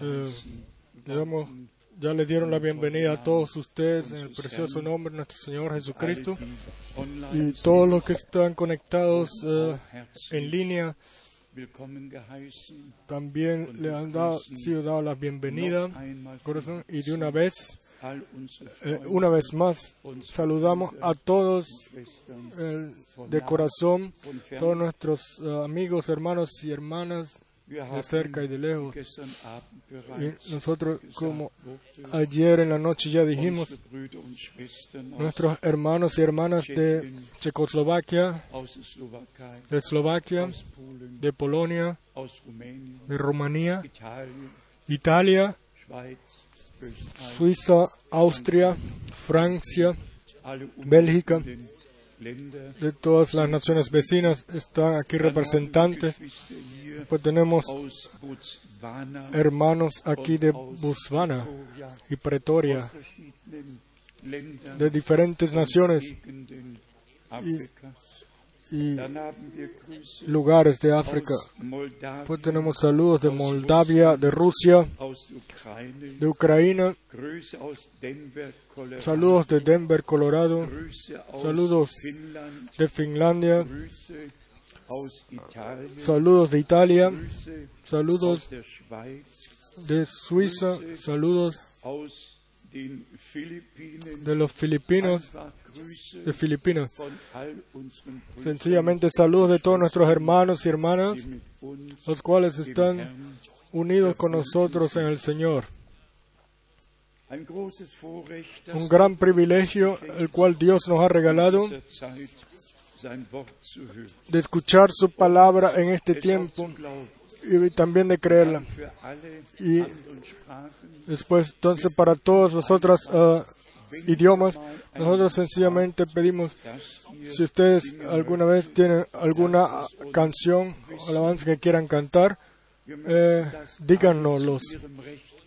Eh, ya le dieron la bienvenida a todos ustedes en el precioso nombre de nuestro Señor Jesucristo y todos los que están conectados eh, en línea. También le han dado, sido dado la bienvenida corazón y de una vez eh, una vez más saludamos a todos eh, de corazón todos nuestros eh, amigos hermanos y hermanas de cerca y de lejos y nosotros como ayer en la noche ya dijimos nuestros hermanos y hermanas de Checoslovaquia, de Eslovaquia, de Polonia, de Rumanía, Italia, Suiza, Austria, Francia, alle Bélgica. De todas las naciones vecinas están aquí representantes. Pues tenemos hermanos aquí de Botswana y Pretoria, de diferentes naciones y Grüße lugares de África. Pues tenemos saludos de Moldavia, de Rusia, de Ucrania, Saludos de Denver, Colorado, saludos de Finlandia, saludos de Italia, saludos de Suiza, saludos de los filipinos, de Filipinas. Sencillamente saludos de todos nuestros hermanos y hermanas, los cuales están unidos con nosotros en el Señor. Un gran privilegio el cual Dios nos ha regalado de escuchar su palabra en este tiempo y también de creerla. Y después, entonces, para todos los otros ah, idiomas, nosotros sencillamente pedimos, si ustedes alguna vez tienen alguna canción o alabanza que quieran cantar, eh, díganoslos.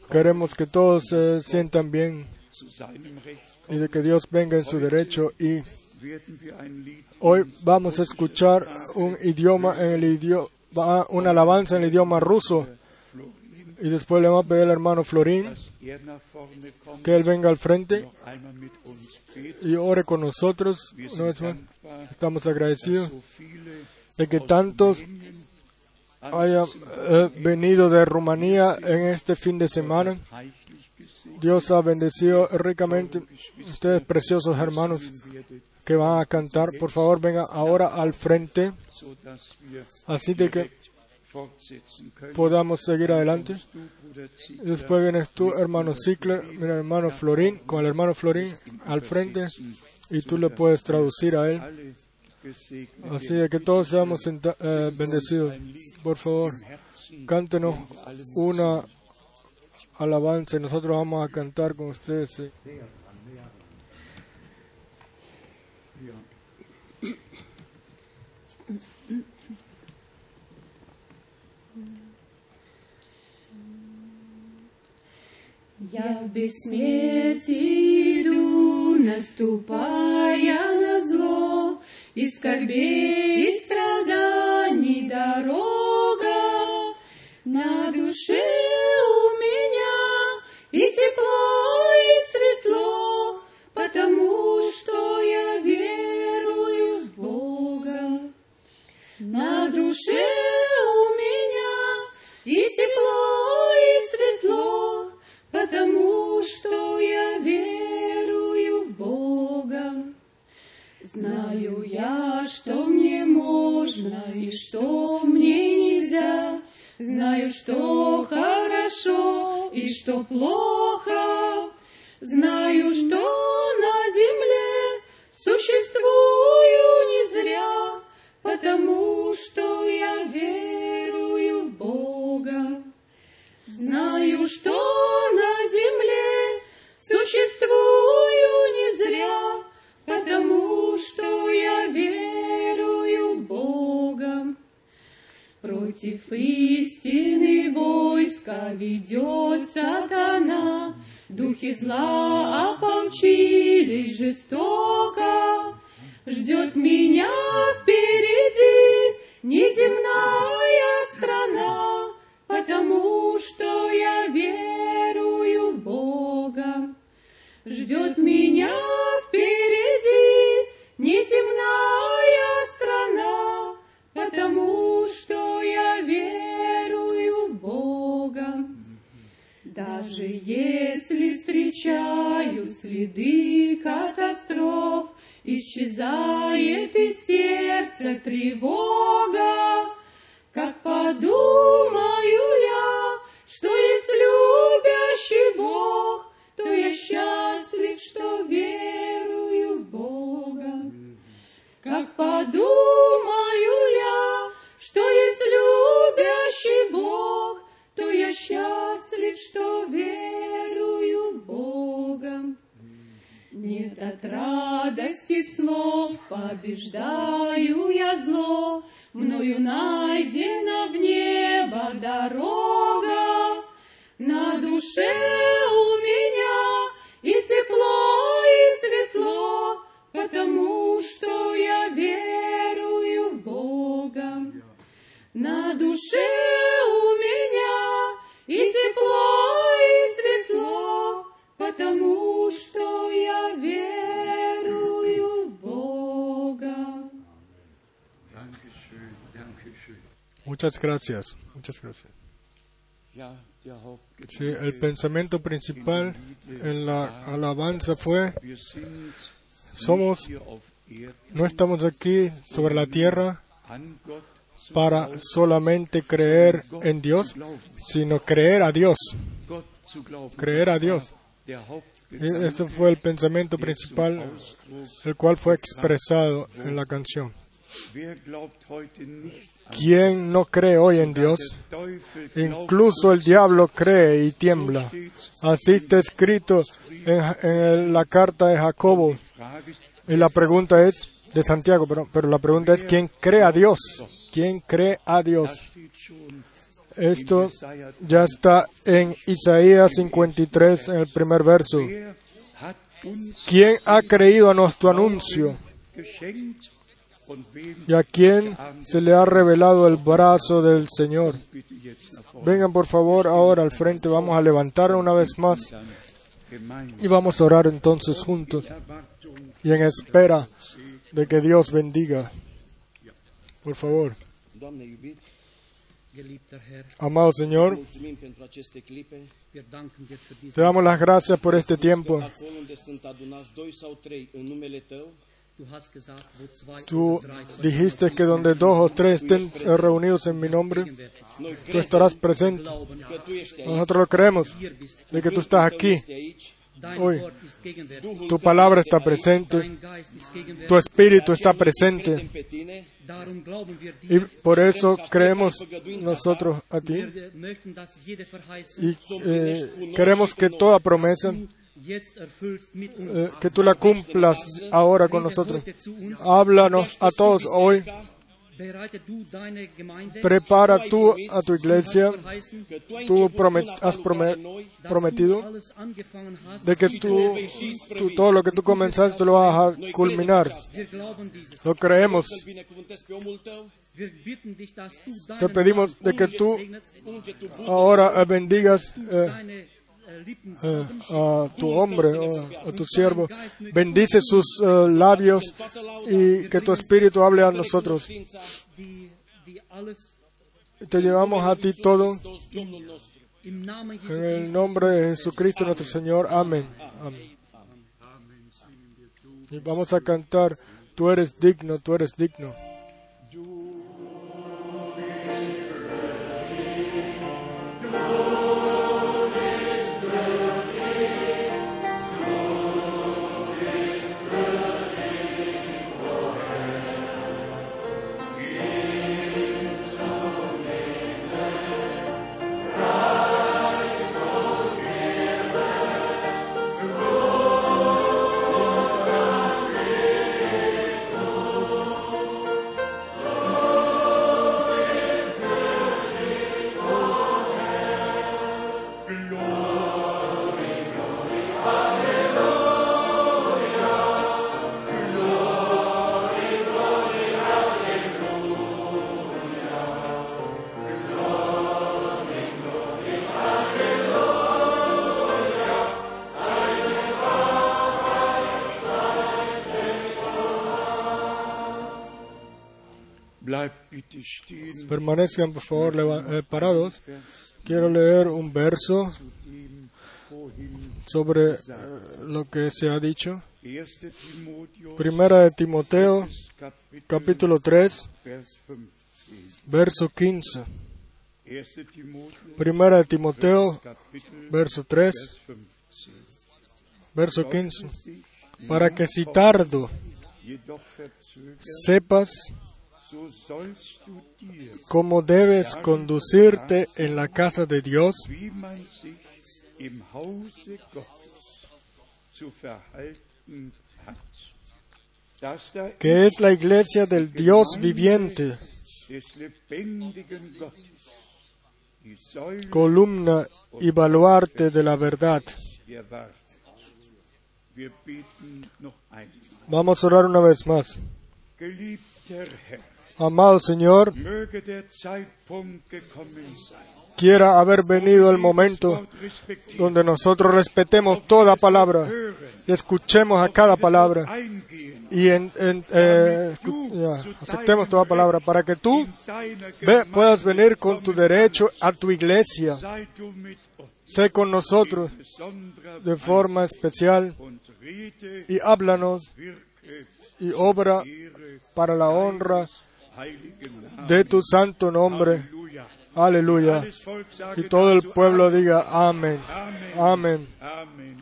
Queremos que todos se sientan bien y de que Dios venga en su derecho. Y hoy vamos a escuchar un idioma en el idioma, una alabanza en el idioma ruso. Y después le vamos a pedir al hermano Florín que él venga al frente y ore con nosotros. Estamos agradecidos de que tantos Hayan eh, venido de Rumanía en este fin de semana. Dios ha bendecido ricamente ustedes, preciosos hermanos que van a cantar. Por favor, vengan ahora al frente, así de que podamos seguir adelante. Después vienes tú, hermano Zickler, mira, hermano Florín, con el hermano Florín al frente, y tú le puedes traducir a él. alle gesegnet Así de que todos seamos senta- eh, bendecidos. Por favor, Herzen cántenos una alabanza y nosotros vamos a cantar con ustedes. sí. Я в бессмертии иду, наступая на зло, и скорбей, и страданий дорога. На душе у меня и тепло, Muchas gracias. Muchas gracias. Sí, el pensamiento principal en la alabanza fue, somos, no estamos aquí sobre la tierra para solamente creer en Dios, sino creer a Dios. Creer a Dios. Y ese fue el pensamiento principal, el cual fue expresado en la canción. ¿Quién no cree hoy en Dios? Incluso el diablo cree y tiembla. Así está escrito en, en la carta de Jacobo. Y la pregunta es, de Santiago, pero, pero la pregunta es, ¿quién cree a Dios? ¿Quién cree a Dios? Esto ya está en Isaías 53, en el primer verso. ¿Quién ha creído a nuestro anuncio? ¿Y a quién se le ha revelado el brazo del Señor? Vengan por favor ahora al frente, vamos a levantar una vez más y vamos a orar entonces juntos y en espera de que Dios bendiga. Por favor, amado Señor, te damos las gracias por este tiempo. Tú dijiste que donde dos o tres estén reunidos en mi nombre, tú estarás presente. Nosotros lo creemos, de que tú estás aquí. Hoy. Tu palabra está presente, tu espíritu está presente. y por eso creemos nosotros a ti. y eh, queremos que toda promesa, eh, que tú la cumplas ahora con nosotros. Háblanos a todos hoy, prepara tú a tu iglesia, Tu ai tú promet- has prometido de que tú, tú todo lo que tú comenzaste lo vas a culminar. Lo creemos. Te pedimos de que tú ahora bendigas eh, eh, a tu hombre o a tu siervo. Bendice sus eh, labios y que tu espíritu hable a nosotros. Te llevamos a ti todo en el nombre de Jesucristo nuestro Señor. Amén. Amén. Y vamos a cantar, tú eres digno, tú eres digno. Permanezcan por favor eh, parados. Quiero leer un verso sobre eh, lo que se ha dicho. 1. Timotheus Primera de Timoteo, capítulo 3, Vers 15. verso 15. 1. Timotheus Primera de Timoteo, verso 3, Vers 15. verso 15. Para que si tardo sepas cómo debes conducirte en la casa de Dios, que es la iglesia del Dios viviente, columna y baluarte de la verdad. Vamos a orar una vez más. Amado Señor, quiera haber venido el momento donde nosotros respetemos toda palabra escuchemos a cada palabra y eh, aceptemos toda palabra para que tú ve- puedas venir con tu derecho a tu iglesia. Sé con nosotros de forma especial y háblanos y obra para la honra. De tu santo nombre. Aleluya. Y todo el pueblo diga amén. Amén.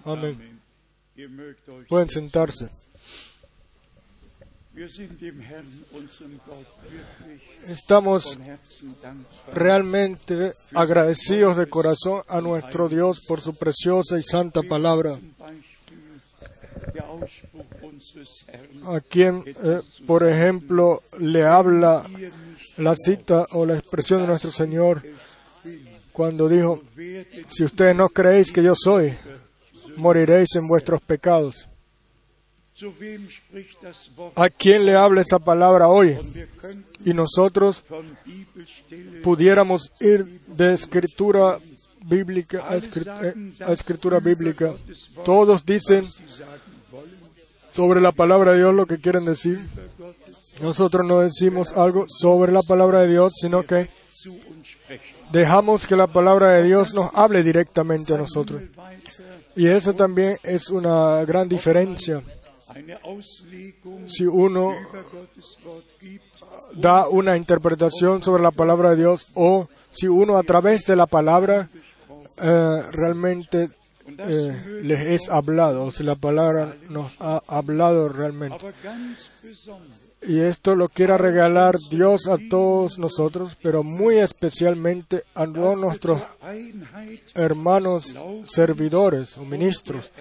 Euch. Pueden sentarse. Estamos realmente agradecidos de corazón a nuestro Dios por su preciosa y santa palabra, a quien, eh, por ejemplo, le habla la cita o la expresión de nuestro Señor cuando dijo, si ustedes no creéis que yo soy, moriréis en vuestros pecados. ¿A quién le habla esa palabra hoy? Y nosotros pudiéramos ir de escritura bíblica a, eh, escritura bíblica. Todos dicen sobre la palabra de Dios lo que quieren decir. Nosotros no decimos algo sobre la palabra de Dios, sino que dejamos que la palabra de Dios nos hable directamente a nosotros. Y eso también es una gran diferencia. Si uno da una interpretación sobre la palabra de Dios o si uno a través de la palabra eh, realmente eh, les es hablado, o si la palabra nos ha hablado realmente. Y esto lo quiera regalar Dios a todos nosotros, pero muy especialmente a todos nuestros hermanos servidores o ministros,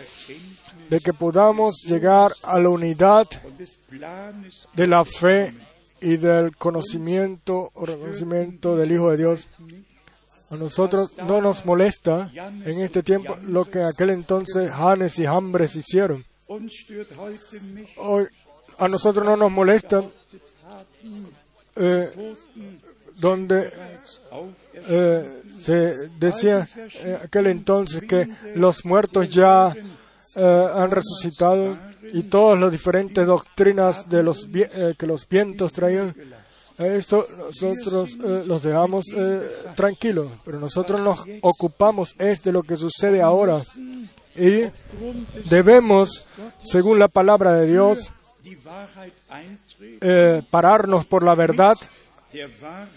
de que podamos llegar a la unidad de la fe y del conocimiento o reconocimiento del Hijo de Dios. A nosotros no nos molesta en este tiempo lo que aquel entonces Janes y Jambres hicieron. Hoy a nosotros no nos molesta eh, donde eh, se decía en aquel entonces que los muertos ya eh, han resucitado y todas las diferentes doctrinas de los que los vientos traían. Esto nosotros eh, los dejamos eh, tranquilos, pero nosotros nos ocupamos es de lo que sucede ahora y debemos, según la palabra de Dios, eh, pararnos por la verdad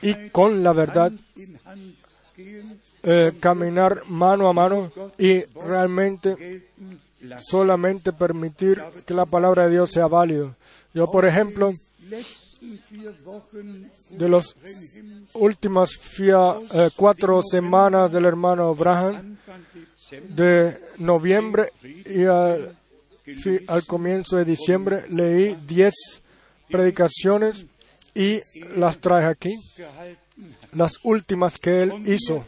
y con la verdad caminar mano a mano y realmente solamente permitir que la palabra de Dios sea válido. Yo, por ejemplo, de las últimas eh, cuatro semanas del hermano Abraham, de noviembre y al, comienzo de diciembre, leí diez predicaciones y las traje aquí, las últimas que él hizo.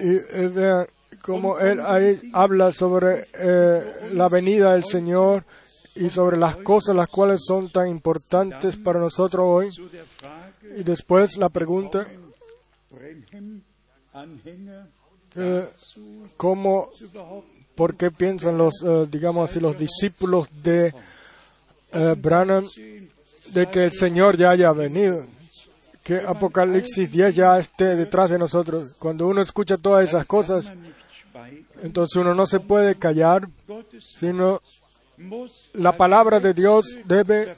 Y vean cómo él ahí habla sobre eh, la venida del Señor y sobre las cosas las cuales son tan importantes para nosotros hoy. Y después la pregunta, eh, ¿cómo, por qué piensan los, eh, digamos así, los discípulos de eh, Branham de que el Señor ya haya venido? Que Apocalipsis 10 ya esté detrás de nosotros. Cuando uno escucha todas esas cosas. Entonces uno no se puede callar, sino la palabra de Dios debe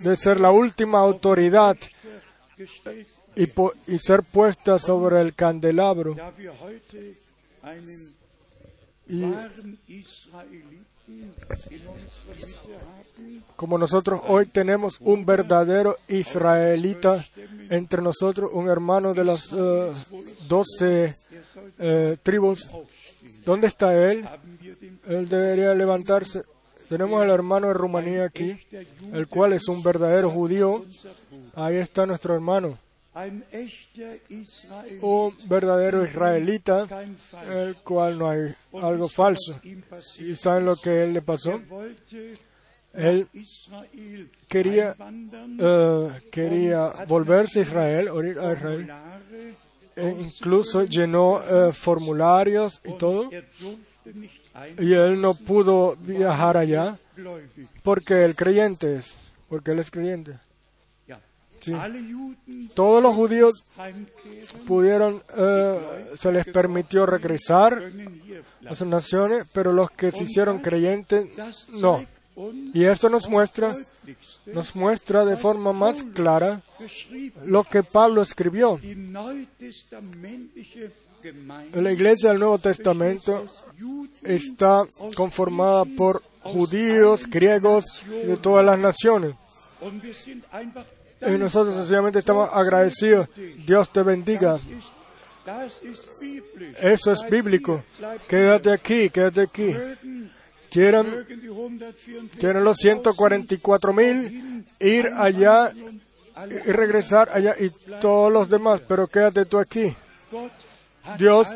de ser la última autoridad y, ser puesta sobre el candelabro. Como nosotros hoy tenemos un verdadero israelita entre nosotros, un hermano de las eh, doce eh, tribus, ¿dónde está él? Él debería levantarse. Tenemos al hermano de Rumanía aquí, el cual es un verdadero judío. Ahí está nuestro hermano, un verdadero israelita, el cual no hay algo falso. ¿Y saben lo que él le pasó? Él quería, eh, quería volverse a Israel, a Israel. E incluso llenó eh, formularios y todo. Y él no pudo viajar allá porque el creyente es, porque él es creyente. Sí. Todos los judíos pudieron, eh, se les permitió regresar a sus naciones, pero los que se hicieron creyentes, no. Y eso nos muestra, nos muestra de forma más clara lo que Pablo escribió. La iglesia del Nuevo Testamento está conformada por judíos, griegos de todas las naciones. Y nosotros sencillamente estamos agradecidos. Dios te bendiga. Eso es bíblico. Quédate aquí, quédate aquí. 144 quieren los 144 mil ir allá y regresar allá y todos los demás, pero quédate tú aquí. Dios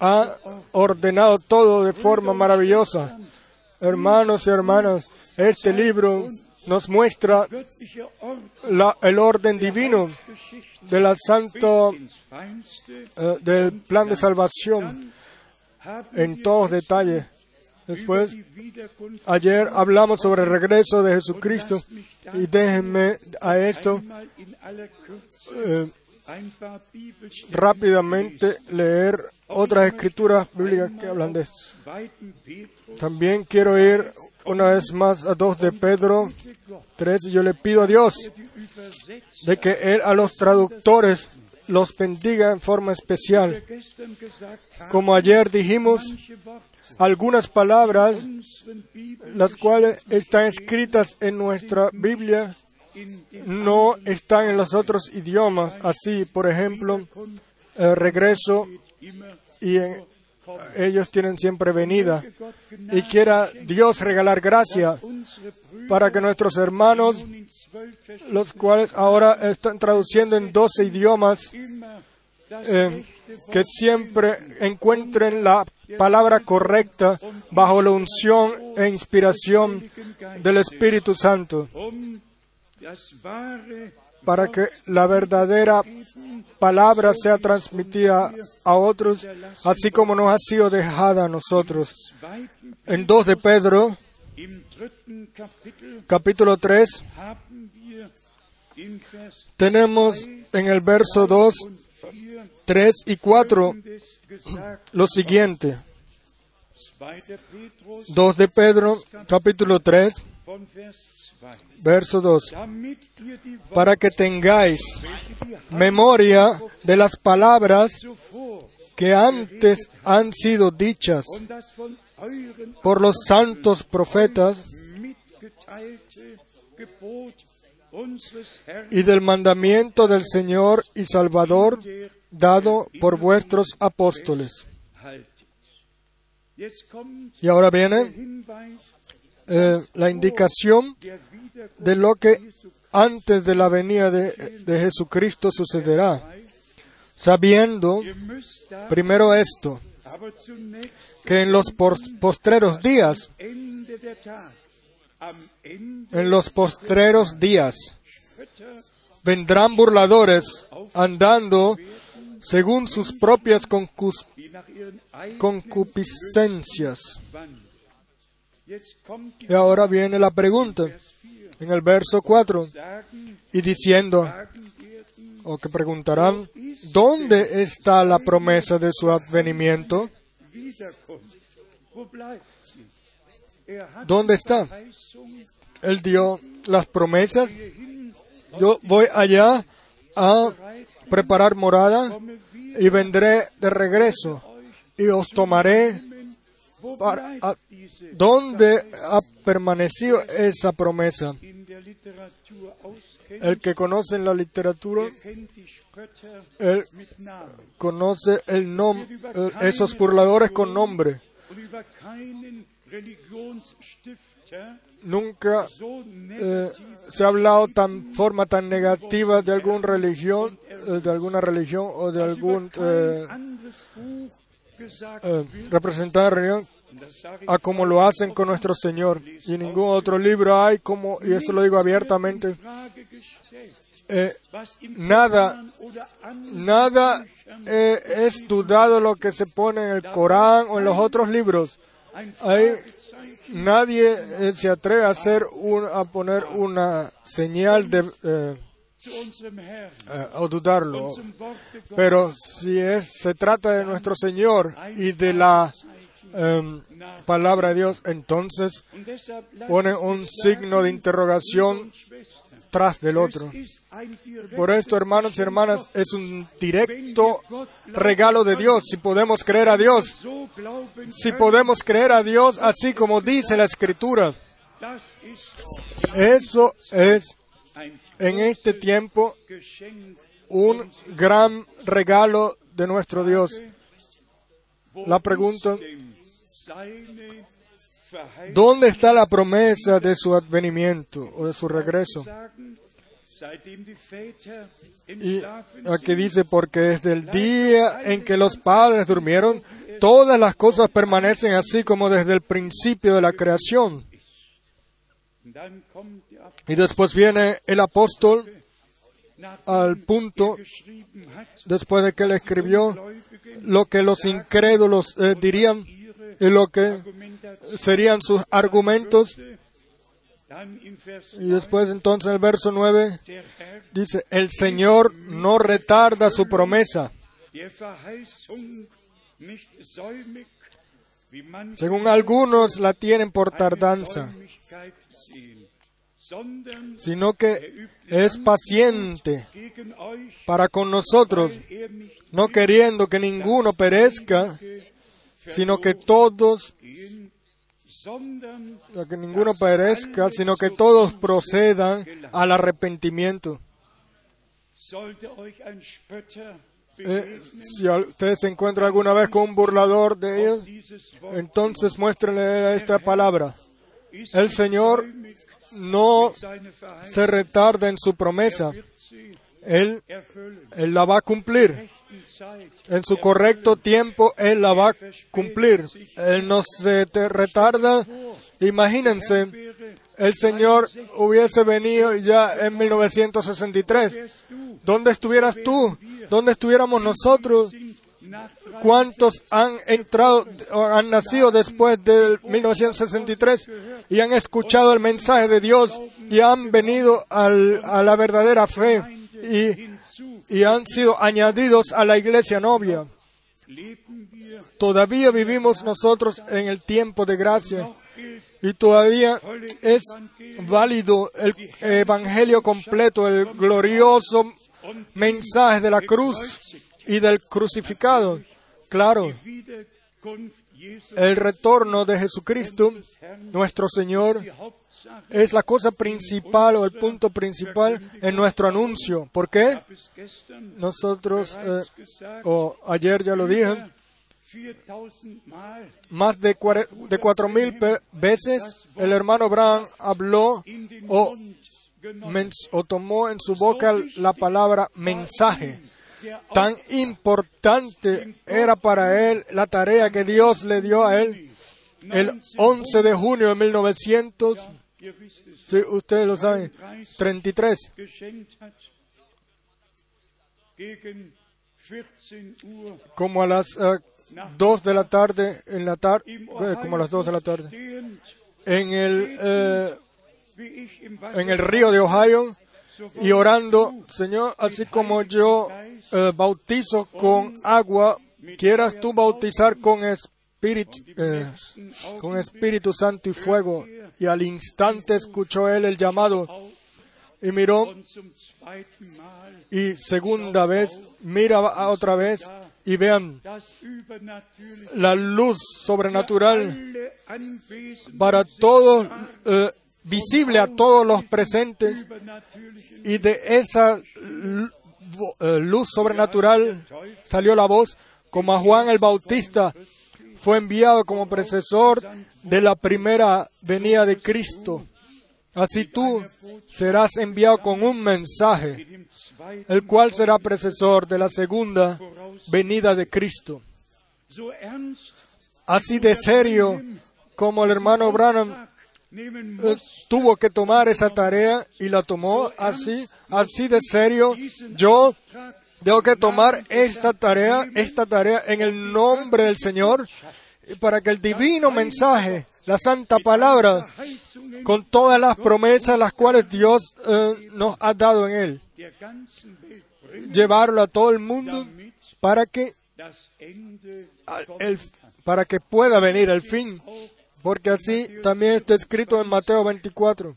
Ha ordenado todo de forma maravillosa. Hermanos y hermanas, este libro nos muestra el orden divino del santo eh, del plan de salvación en todos detalles. Después, ayer hablamos sobre el regreso de Jesucristo y déjenme a esto eh, rápidamente leer otras escrituras bíblicas que hablan de esto. 2. Petrus También quiero ir una vez más a 2 de Pedro 3 y yo le pido a Dios de que Él a los traductores los bendiga en forma especial. Como ayer dijimos, algunas palabras, las cuales están escritas en nuestra Biblia, no están en los otros idiomas. Así, por ejemplo, el regreso immer y ellos tienen siempre venida. Y quiera Dios regalar gracia para que nuestros hermanos, los cuales ahora están traduciendo en 12 idiomas, eh, que siempre encuentren la palabra correcta bajo la unción e inspiración del Espíritu Santo, para que la verdadera palabra sea transmitida a otros, así como nos ha sido dejada a nosotros. En 2 de Pedro, capítulo 3, haben wir in Vers tenemos en el verso 2, 4 3 y 4 des gesagt, lo siguiente. 2. Petrus 2 de Pedro, capítulo 3, von Vers 2. Verso 2. Damit ihr die Worte, Para que tengáis memoria de las palabras que antes han sido dichas por los santos profetas y del mandamiento del Señor y Salvador dado por vuestros apóstoles. Y ahora viene eh, la indicación de lo que antes de la venida de, de Jesucristo sucederá, sabiendo primero esto, que en los pos- postreros días, en los postreros días, vendrán burladores andando según sus propias concupiscencias. Y ahora viene la pregunta en el verso 4, Sagen, y diciendo, o que preguntarán, ¿dónde está la promesa de su advenimiento? ¿Dónde está? Él dio las promesas. Yo voy allá a preparar morada y vendré de regreso y os tomaré. ¿Dónde ha permanecido esa promesa? El que conoce en la literatura, Er él conoce el nom- esos burladores con nombre. Nunca eh, se ha hablado tan forma tan negativa de alguna religión, eh, de alguna religión o de algún eh, eh, Und das sage ich a como lo hacen con nuestro Señor. Y en ningún otro libro hay como, y esto lo digo abiertamente, eh, nada, nada eh, es dudado lo que se pone en el Corán o en los otros libros. Hay, nadie se atreve a hacer un, a poner una señal de Herrn, eh, o dudarlo. Pero si es, se trata de nuestro Señor y de la em, palabra de Dios, entonces pone un signo de interrogación tras del otro. Por esto, hermanos y hermanas, es un directo regalo de Dios. Si podemos creer a Dios, si podemos creer a Dios así como dice la Escritura, eso es en este tiempo un gran regalo de nuestro Dios. La pregunta, ¿Dónde está la promesa de su advenimiento o de su regreso? Y aquí dice, porque desde el día en que los padres durmieron, todas las cosas permanecen así como desde el principio de la creación. Y después viene el apóstol al punto, después de que él escribió lo que los incrédulos eh, dirían y lo que serían sus argumentos. Y después entonces en el verso 9 der Herr dice, el Señor no retarda su promesa. Según algunos la tienen por tardanza, sino que es paciente para con nosotros, no queriendo que ninguno perezca, sino que todos, que ninguno perezca, sino que todos procedan al arrepentimiento. Eh, si ustedes se encuentran alguna vez con un burlador de ellos, entonces muéstrenle esta palabra. El Señor no se retarda en su promesa. Él, él la va a cumplir. En su correcto tiempo, Él la va a cumplir. Él no se te retarda. Imagínense, el Señor hubiese venido ya en 1963. wärst du, ¿Dónde estuvieras tú? ¿Dónde estuviéramos nosotros? ¿Cuántos han entrado han nacido después del 1963 y han escuchado el mensaje de Dios y han venido a la verdadera fe y, han sido añadidos a la iglesia novia? Todavía vivimos nosotros en el tiempo de gracia y todavía es válido el evangelio completo, el glorioso mensaje de la cruz y del crucificado. Claro, el retorno de Jesucristo, nuestro Señor, es la cosa principal o el punto principal en nuestro anuncio. ¿Por qué? Nosotros, eh, o ayer ya lo dije, 4000 Mal más de, cuatro mil veces el hermano Abraham habló o tomó en su boca la palabra mensaje. Tan importante era para él la tarea que Dios le dio a él. El 11 de junio de 1900, ihr wisst es, si ustedes lo saben, 33, geschenkt hat, gegen 14 Uhr como a las 2 de la tarde, en la tar- im eh, como a las 2 de la tarde, en el, eh, en el río de Ohio y orando, Señor, así como yo eh, bautizo con agua, quieras tú bautizar con espíritu, eh, con Espíritu Santo y fuego. Y al instante escuchó él el llamado y miró y segunda vez mira otra vez y vean la luz sobrenatural para todos, eh, visible a todos los presentes y de esa luz sobrenatural salió la voz como a Juan el Bautista fue enviado como precesor de la primera venida de Cristo. Así tú serás enviado con un mensaje, el cual será precesor de la segunda venida de Cristo. Así de serio como el hermano Branham eh, tuvo que tomar esa tarea y la tomó así, así de serio. Yo tengo que tomar esta tarea, esta tarea en el nombre del Señor para que el divino mensaje, la santa palabra, con todas las promesas las cuales Dios eh, nos ha dado en él, llevarlo a todo el mundo para que el- para que pueda venir el fin, porque así también está escrito en Mateo 24,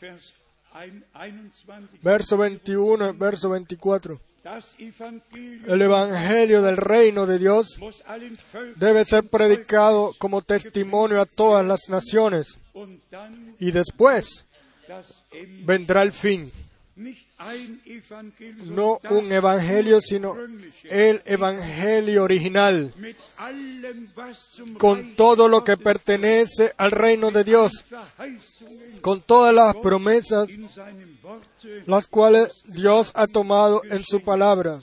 Vers ein- 21. verso 21, verso 24. Das Evangelium El evangelio del reino de Dios debe ser predicado como testimonio a todas las naciones y después vendrá el fin. No un evangelio, sino el evangelio original, con todo lo que pertenece al reino de Dios, con todas las promesas las cuales Dios ha tomado en su palabra.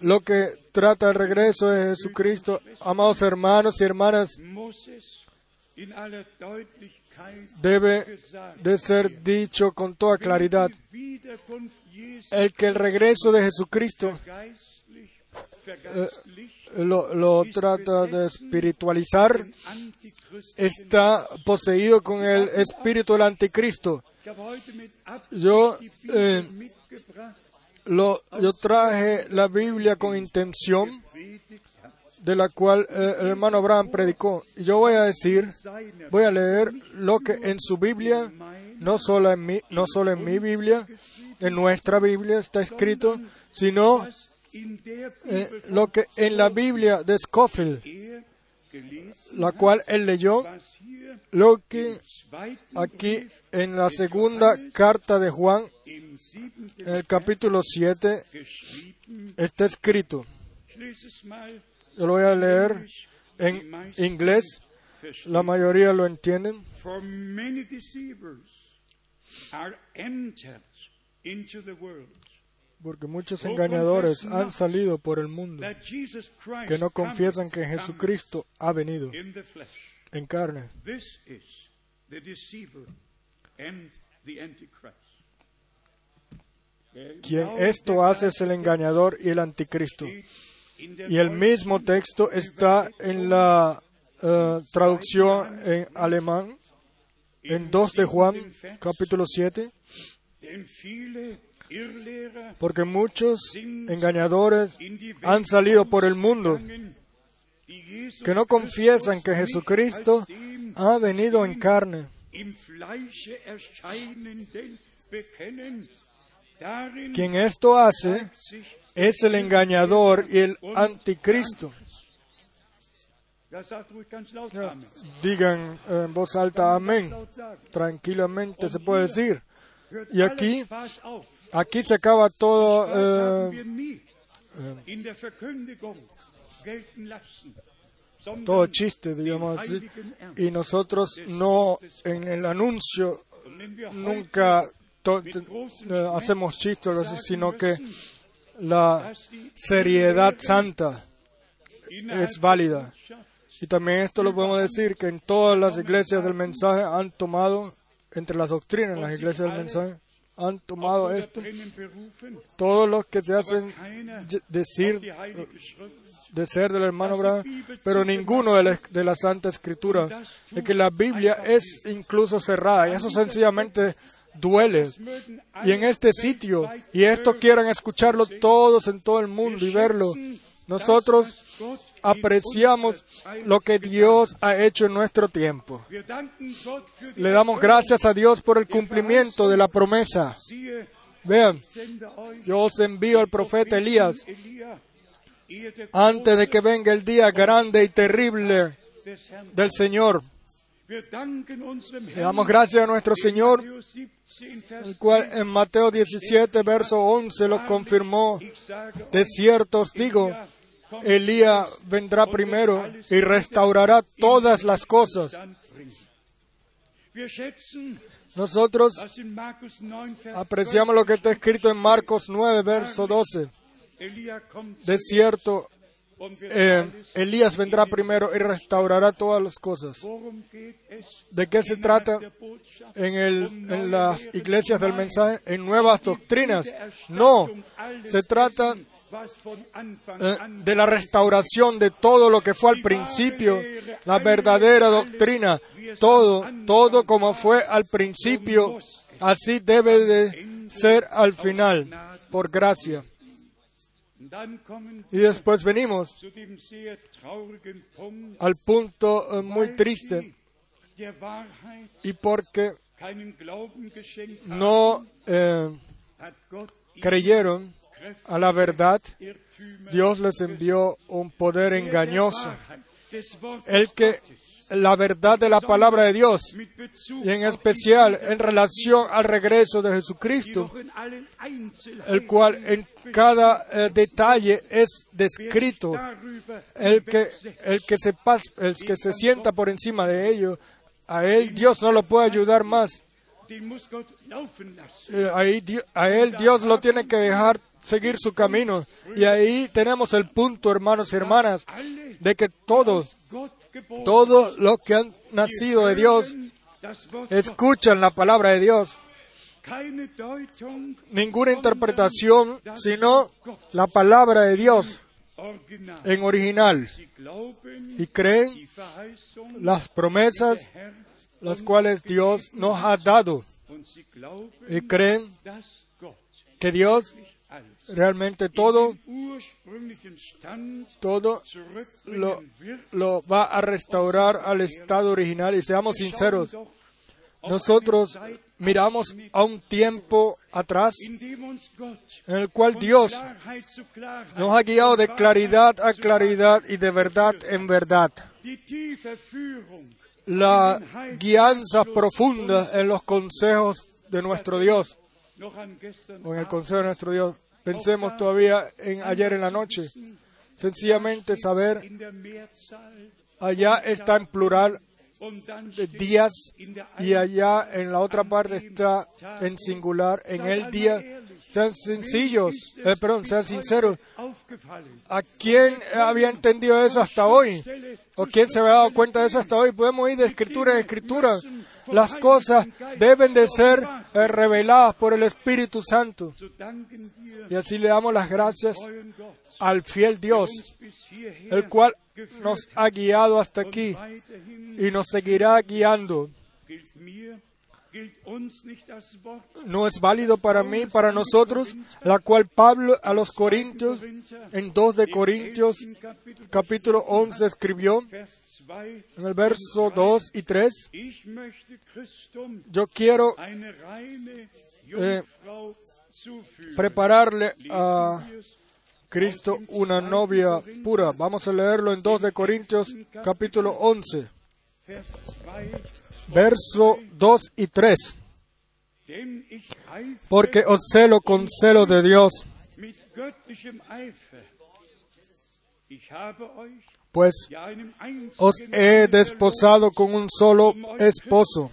Lo que trata el regreso de Jesucristo, amados hermanos y hermanas, debe de ser dicho con toda claridad. El que el regreso de Jesucristo vergeistlicht, lo, lo trata de espiritualizar, está poseído con el espíritu del anticristo. Yo, eh, Lo, yo traje la Biblia con intención. De la cual eh, el hermano Abraham predicó. Y yo voy a decir, voy a leer lo que en su Biblia, no solo en mi, no solo en mi Biblia, en nuestra Biblia está escrito, sino eh, lo que en la Biblia de Scofield, la cual él leyó, lo que aquí en la segunda carta de Juan, en el capítulo 7, geschrieben. está escrito. Yo lo voy a leer en inglés, la mayoría lo entienden. Porque muchos engañadores han salido por el mundo que no confiesan que Jesucristo ha venido en carne. Quien esto hace es el engañador y el anticristo. Y el mismo texto está en la eh, traducción en alemán, en 2 de Juan, capítulo 7, Denn viele Irrlehrer porque muchos engañadores han salido por el mundo que no confiesan que Jesucristo ha venido en carne. Quien esto hace es el engañador y el anticristo. Digan en voz alta amén. Tranquilamente se puede decir. Y aquí-. Aquí se acaba todo. Eh, todo chiste, digamos así. Y nosotros no en el anuncio nunca to- eh, hacemos chistes sino que la seriedad santa es válida. Y también esto lo podemos decir que en todas las iglesias del mensaje han tomado, entre las doctrinas, en las iglesias del mensaje, han tomado esto. Todos los que se hacen decir de ser del hermano Abraham, pero ninguno de la, de la Santa Escritura, de que la Biblia es incluso cerrada, y eso sencillamente duele. Y en este sitio, y esto quieran escucharlo todos en todo el mundo y verlo, nosotros apreciamos lo que Dios ha hecho en nuestro tiempo. Le damos gracias a Dios por el cumplimiento de la promesa. Vean, yo os envío al profeta Elías antes de que venga el día grande y terrible del Señor. Le damos gracias a nuestro Señor, el cual en Mateo 17, verso 11 lo confirmó. De cierto os digo, Elías vendrá primero y restaurará todas las cosas. Nosotros apreciamos lo que está escrito en Marcos 9, verso 12. De cierto, eh, Elías vendrá primero y restaurará todas las cosas. ¿De qué se trata en, en las iglesias del mensaje? En nuevas doctrinas. No, se trata eh, de la restauración de todo lo que fue al principio, la verdadera doctrina, todo, todo como fue al principio, así debe de ser al final, por gracia. Y después venimos al punto eh, muy triste, y porque no eh, creyeron a la verdad, Dios les envió un poder engañoso. El que la verdad de la palabra de Dios y en especial en relación al regreso de Jesucristo, el cual en cada eh, detalle es descrito, el que, el, que se pas, el que se sienta por encima de ello, a él Dios no lo puede ayudar más. Eh, ahí, a él Dios lo tiene que dejar seguir su camino. Y ahí tenemos el punto, hermanos y hermanas, de que todos, todos los que han nacido de Dios, escuchan la palabra de Dios. Ninguna interpretación, sino la palabra de Dios en original. Y creen las promesas las cuales Dios nos ha dado. Y creen que Dios realmente todo, todo lo, lo, va a restaurar al estado original. Y seamos sinceros, nosotros miramos a un tiempo atrás en el cual Dios nos ha guiado de claridad a claridad y de verdad en verdad. La guianza profunda en los consejos de nuestro Dios, o en el consejo de nuestro Dios. Pensemos todavía en ayer en la noche. Sencillamente saber, allá está en plural de días y allá en la otra parte está en singular, en el día. Sean sencillos, eh, perdón, sean sinceros. ¿A quién había entendido eso hasta hoy? ¿O quién se había dado cuenta de eso hasta hoy? Podemos ir de escritura en escritura. Las cosas deben de ser eh, reveladas por el Espíritu Santo. Y así le damos las gracias al fiel Dios, el cual nos ha guiado hasta aquí y nos seguirá guiando. No es válido para mí, para nosotros, la cual Pablo a los Corintios, en 2 de Corintios, capítulo 11, escribió, en el verso 2 y 3, yo quiero eh, prepararle a Cristo una novia pura. Vamos a leerlo en 2 de Corintios capítulo 11, verso 2 y 3. Porque os celo con celo de Dios, pues os he desposado con un solo esposo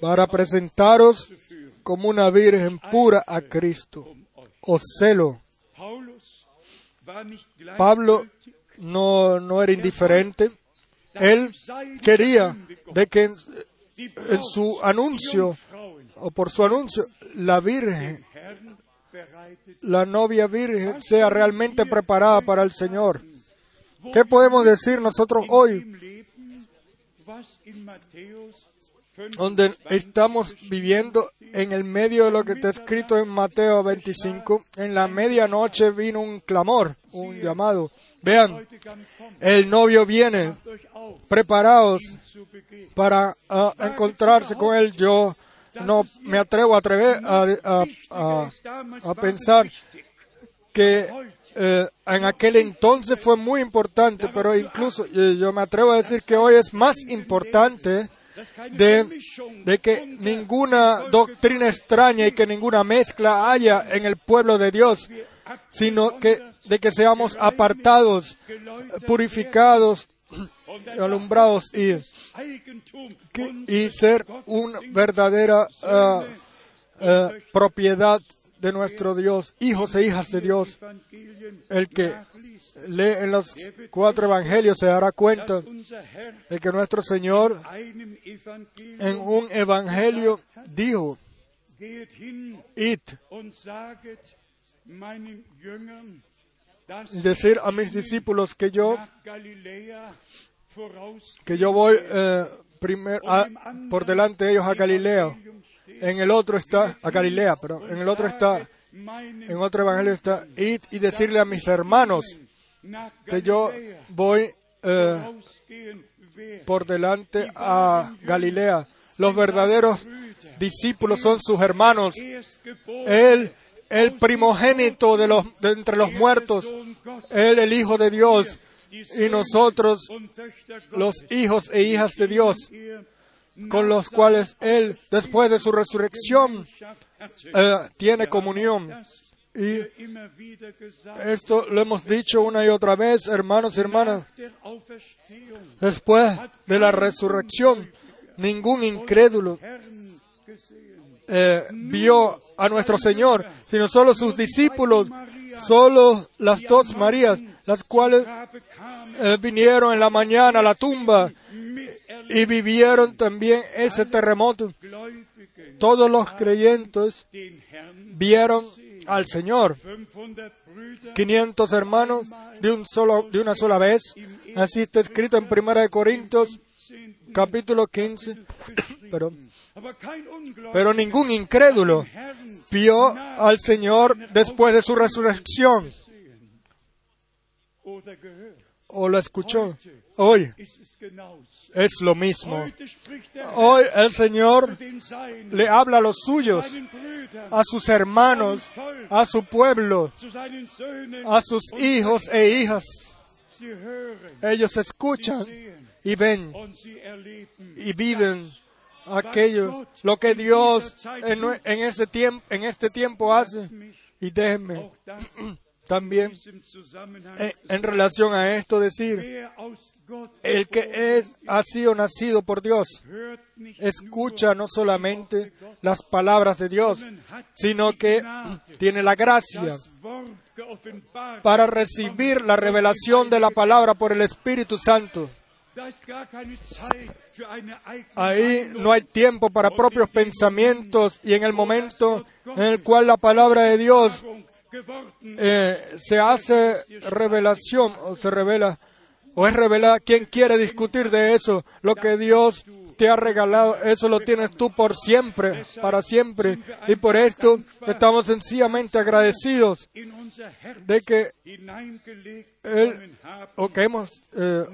para presentaros como una virgen pura a Cristo. Os celo. Pablo no, no era indiferente. Él quería de que en, en su anuncio, o por su anuncio, la Virgen, la novia Virgen, sea realmente preparada para el Señor. ¿Qué podemos decir nosotros hoy? donde estamos viviendo en el medio de lo que está escrito en Mateo 25. En la medianoche vino un clamor, un llamado. Vean, el novio viene, preparaos para ah, encontrarse con él. Yo no me atrevo a, atrever, a, a- pensar que eh, en aquel entonces fue muy importante, pero incluso eh, yo me atrevo a decir que hoy es más importante de, de que ninguna doctrina extraña y que ninguna mezcla haya en el pueblo de Dios, sino que de que seamos apartados, purificados, alumbrados y, y ser una verdadera ah, ah, propiedad de nuestro Dios, hijos e hijas de Dios. El que lee en los cuatro evangelios se dará cuenta de que nuestro Señor en un evangelio dijo, id, decir a mis discípulos que yo, que yo voy eh, primer- a- por delante de ellos a Galilea. En el otro está, a Galilea, pero en el otro está, en otro evangelio está, id y decirle a mis hermanos que yo voy eh, por delante a Galilea. Los verdaderos discípulos son sus hermanos. Él, el primogénito de, los, entre los muertos, Él el Hijo de Dios, y nosotros los hijos e hijas de Dios, con los cuales Él, después de su resurrección, eh, tiene comunión. Y esto lo hemos dicho una y otra vez, hermanos y hermanas, después de la resurrección, ningún incrédulo eh, vio a nuestro Señor, sino solo sus discípulos, solo las dos Marías, las cuales eh, vinieron en la mañana a la tumba y vivieron también ese terremoto. Todos los creyentes vieron al Señor. 500 hermanos de, un solo, de una sola vez. Así está escrito en 1 Corintios capítulo 15. Pero, pero ningún incrédulo vio al Señor después de su resurrección o lo escuchó. Hoy es lo mismo. Hoy el Señor le habla a los suyos, a sus hermanos, a su pueblo, a sus hijos e hijas. Ellos escuchan y ven y viven aquello, lo que Dios en, en ese tiempo, en este tiempo hace. Y déjenme también eh, en relación a esto decir, el que es, ha sido nacido por Dios, escucha no solamente las palabras de Dios, sino que tiene la gracia para recibir la revelación de la palabra por el Espíritu Santo. Ahí no hay tiempo para propios pensamientos y en el momento en el cual la palabra de Dios eh, se hace revelación o se revela o es revelada, ¿quién quiere discutir de eso? Lo que Dios te ha regalado, eso lo tienes tú por siempre, para siempre. Y por esto estamos sencillamente agradecidos de que Él, o que hemos eh,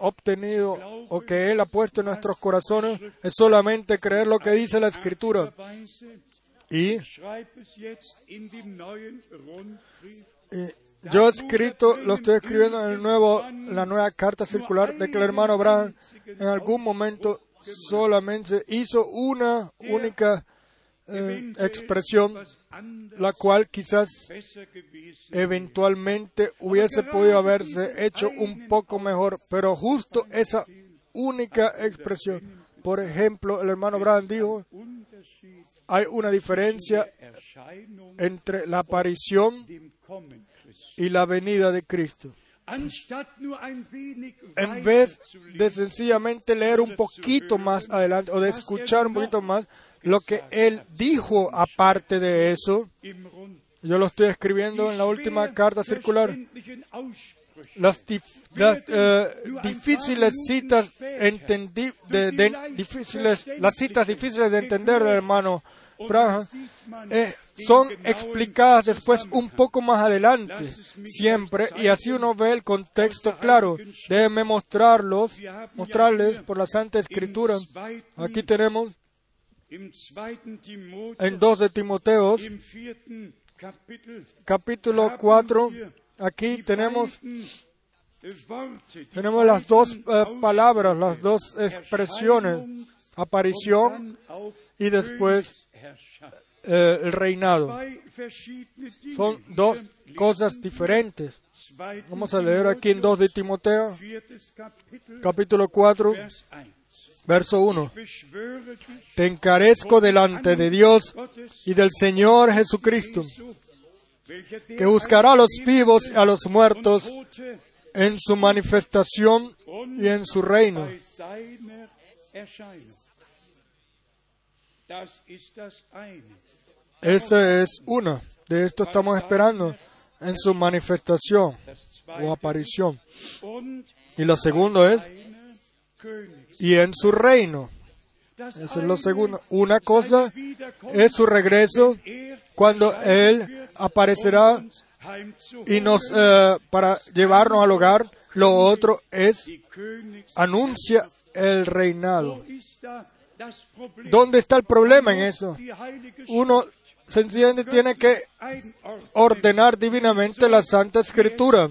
obtenido, o que Él ha puesto en nuestros corazones, es solamente creer lo que dice la Escritura. Y yo he escrito, lo estoy escribiendo en el nuevo, la nueva carta circular de que el hermano Abraham en algún momento solamente hizo una única eh, expresión, la cual quizás eventualmente hubiese podido haberse hecho un poco mejor, pero justo esa única expresión. Por ejemplo, el hermano Abraham dijo, hay una diferencia entre la aparición y la venida de Cristo. En vez de sencillamente leer un poquito más adelante o de escuchar un poquito más lo que él dijo aparte de eso, yo lo estoy escribiendo en la última carta circular. las, dif- las, eh, difíciles citas entendi- de, de- difíciles, las citas difíciles de entender del hermano Eh, son explicadas después un poco más adelante, siempre, y así uno ve el contexto claro. Déjenme mostrarlos, mostrarles por la Santa Escritura. Aquí tenemos im 2. Timotheus, en 2 de Timoteos, capítulo 4, aquí tenemos, tenemos las dos eh, palabras, las dos expresiones, aparición y después. Eh, el reinado. Son dos cosas diferentes. 2. Vamos a leer aquí en 2 de Timoteo, capítulo 4, Vers 1. verso 1. Beschwöre dich, Te encarezco delante de Dios y del Señor Jesucristo, que buscará a los vivos y a los muertos en su manifestación y en su reino. Esa es una. De esto estamos esperando en su manifestación o aparición. Y lo segundo es, y en su reino. Eso es lo segundo. Una cosa es su regreso er cuando erscheinen Él aparecerá y nos eh, para llevarnos al hogar. Lo otro es anuncia el reinado. ¿Dónde está el problema en eso? Uno sencillamente tiene que ordenar divinamente la Santa Escritura.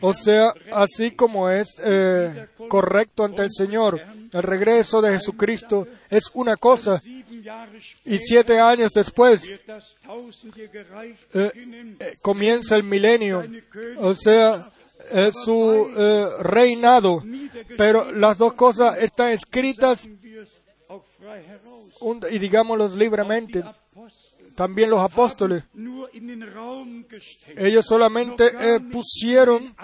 O sea, así como es eh, correcto ante el Señor. El regreso de Jesucristo es una cosa y siete años después eh, eh, comienza el milenio. O sea, su reinado. Pero las dos cosas están escritas Sagen wir es auch frei heraus. un- y digámoslos libremente. También los apóstoles. Ellos solamente eh, pusieron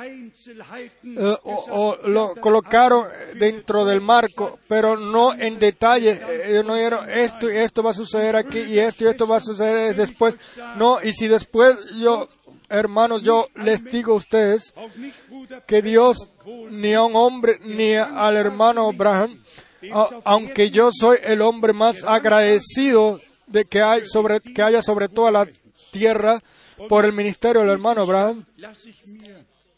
eh, o, o lo colocaron dentro del marco, pero no en detalle. Eh, Ellos no dijeron esto y esto va a suceder aquí y esto y esto va a suceder después. No, y si después yo, hermanos, yo les digo a ustedes que Dios ni a un hombre ni al hermano Abraham, aunque yo soy el hombre más agradecido de que hay sobre que haya sobre toda la tierra por el ministerio del hermano Abraham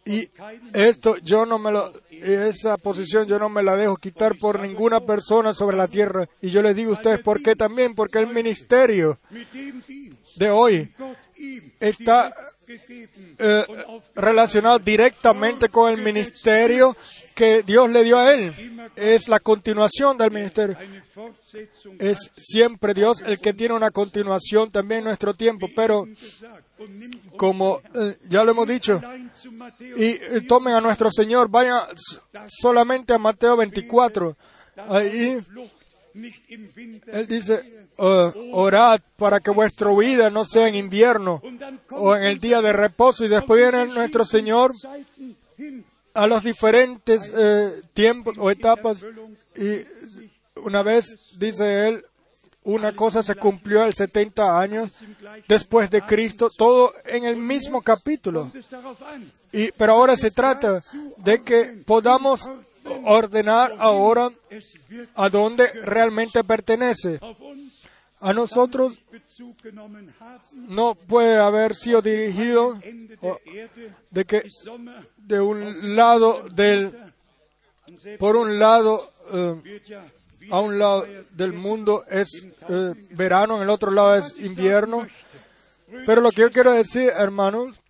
y esto yo no me lo esa posición yo no me la dejo quitar por ninguna persona sobre la tierra. Y yo les digo a ustedes por qué también porque el ministerio de hoy está eh, relacionado directamente con el ministerio que Dios le dio a él. Es la continuación del ministerio. Es siempre Dios el que tiene una continuación también en nuestro tiempo, pero como eh, ya lo hemos dicho, y eh, tomen a nuestro Señor, vayan solamente a Mateo 24. Ahí él dice, eh, orad para que vuestra vida no sea en invierno o en el día de reposo y después viene nuestro Señor a los diferentes eh, tiempos o etapas. Y una vez dice él una cosa se cumplió el 70 años después de Cristo todo en el mismo capítulo. Y pero ahora se trata de que podamos ordenar ahora a dónde realmente pertenece a nosotros no puede haber sido dirigido de que de un lado del por un lado eh, a un lado del mundo es eh, verano, en el otro lado es invierno. Pero lo que yo quiero decir, hermanos,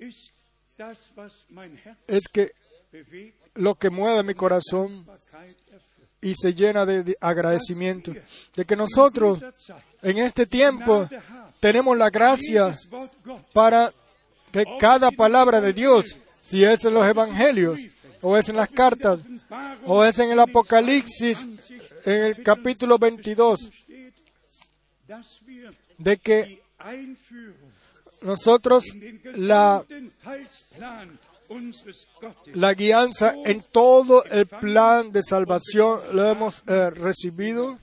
es que lo que mueve mi corazón y se llena de, de agradecimiento, de que nosotros en este tiempo tenemos la gracia para que cada palabra de Dios, si es en los evangelios, o es en las cartas, o es en el Apocalipsis, en el capítulo 22, steht dass wir de que nosotros la La guianza en todo el plan de salvación lo hemos eh, recibido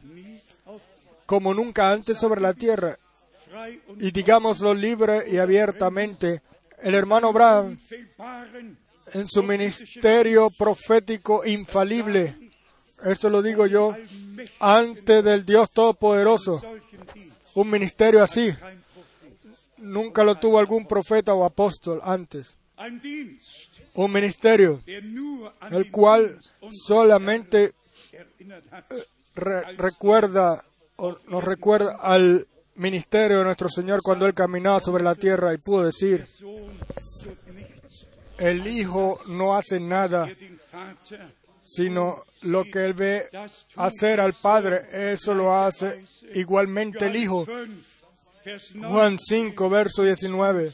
como nunca antes sobre la tierra. Y digámoslo libre y abiertamente, el hermano Brown en su ministerio profético infalible. Eso lo digo yo ante del Dios Todopoderoso. Un ministerio así nunca lo tuvo algún profeta o apóstol antes. Un ministerio el cual solamente re- recuerda nos recuerda al ministerio de nuestro Señor cuando Él caminaba sobre la tierra y pudo decir, el Hijo no hace nada, sino lo que Él ve hacer al Padre, eso lo hace igualmente el Hijo. 5, Vers 9. Juan 5, verso 19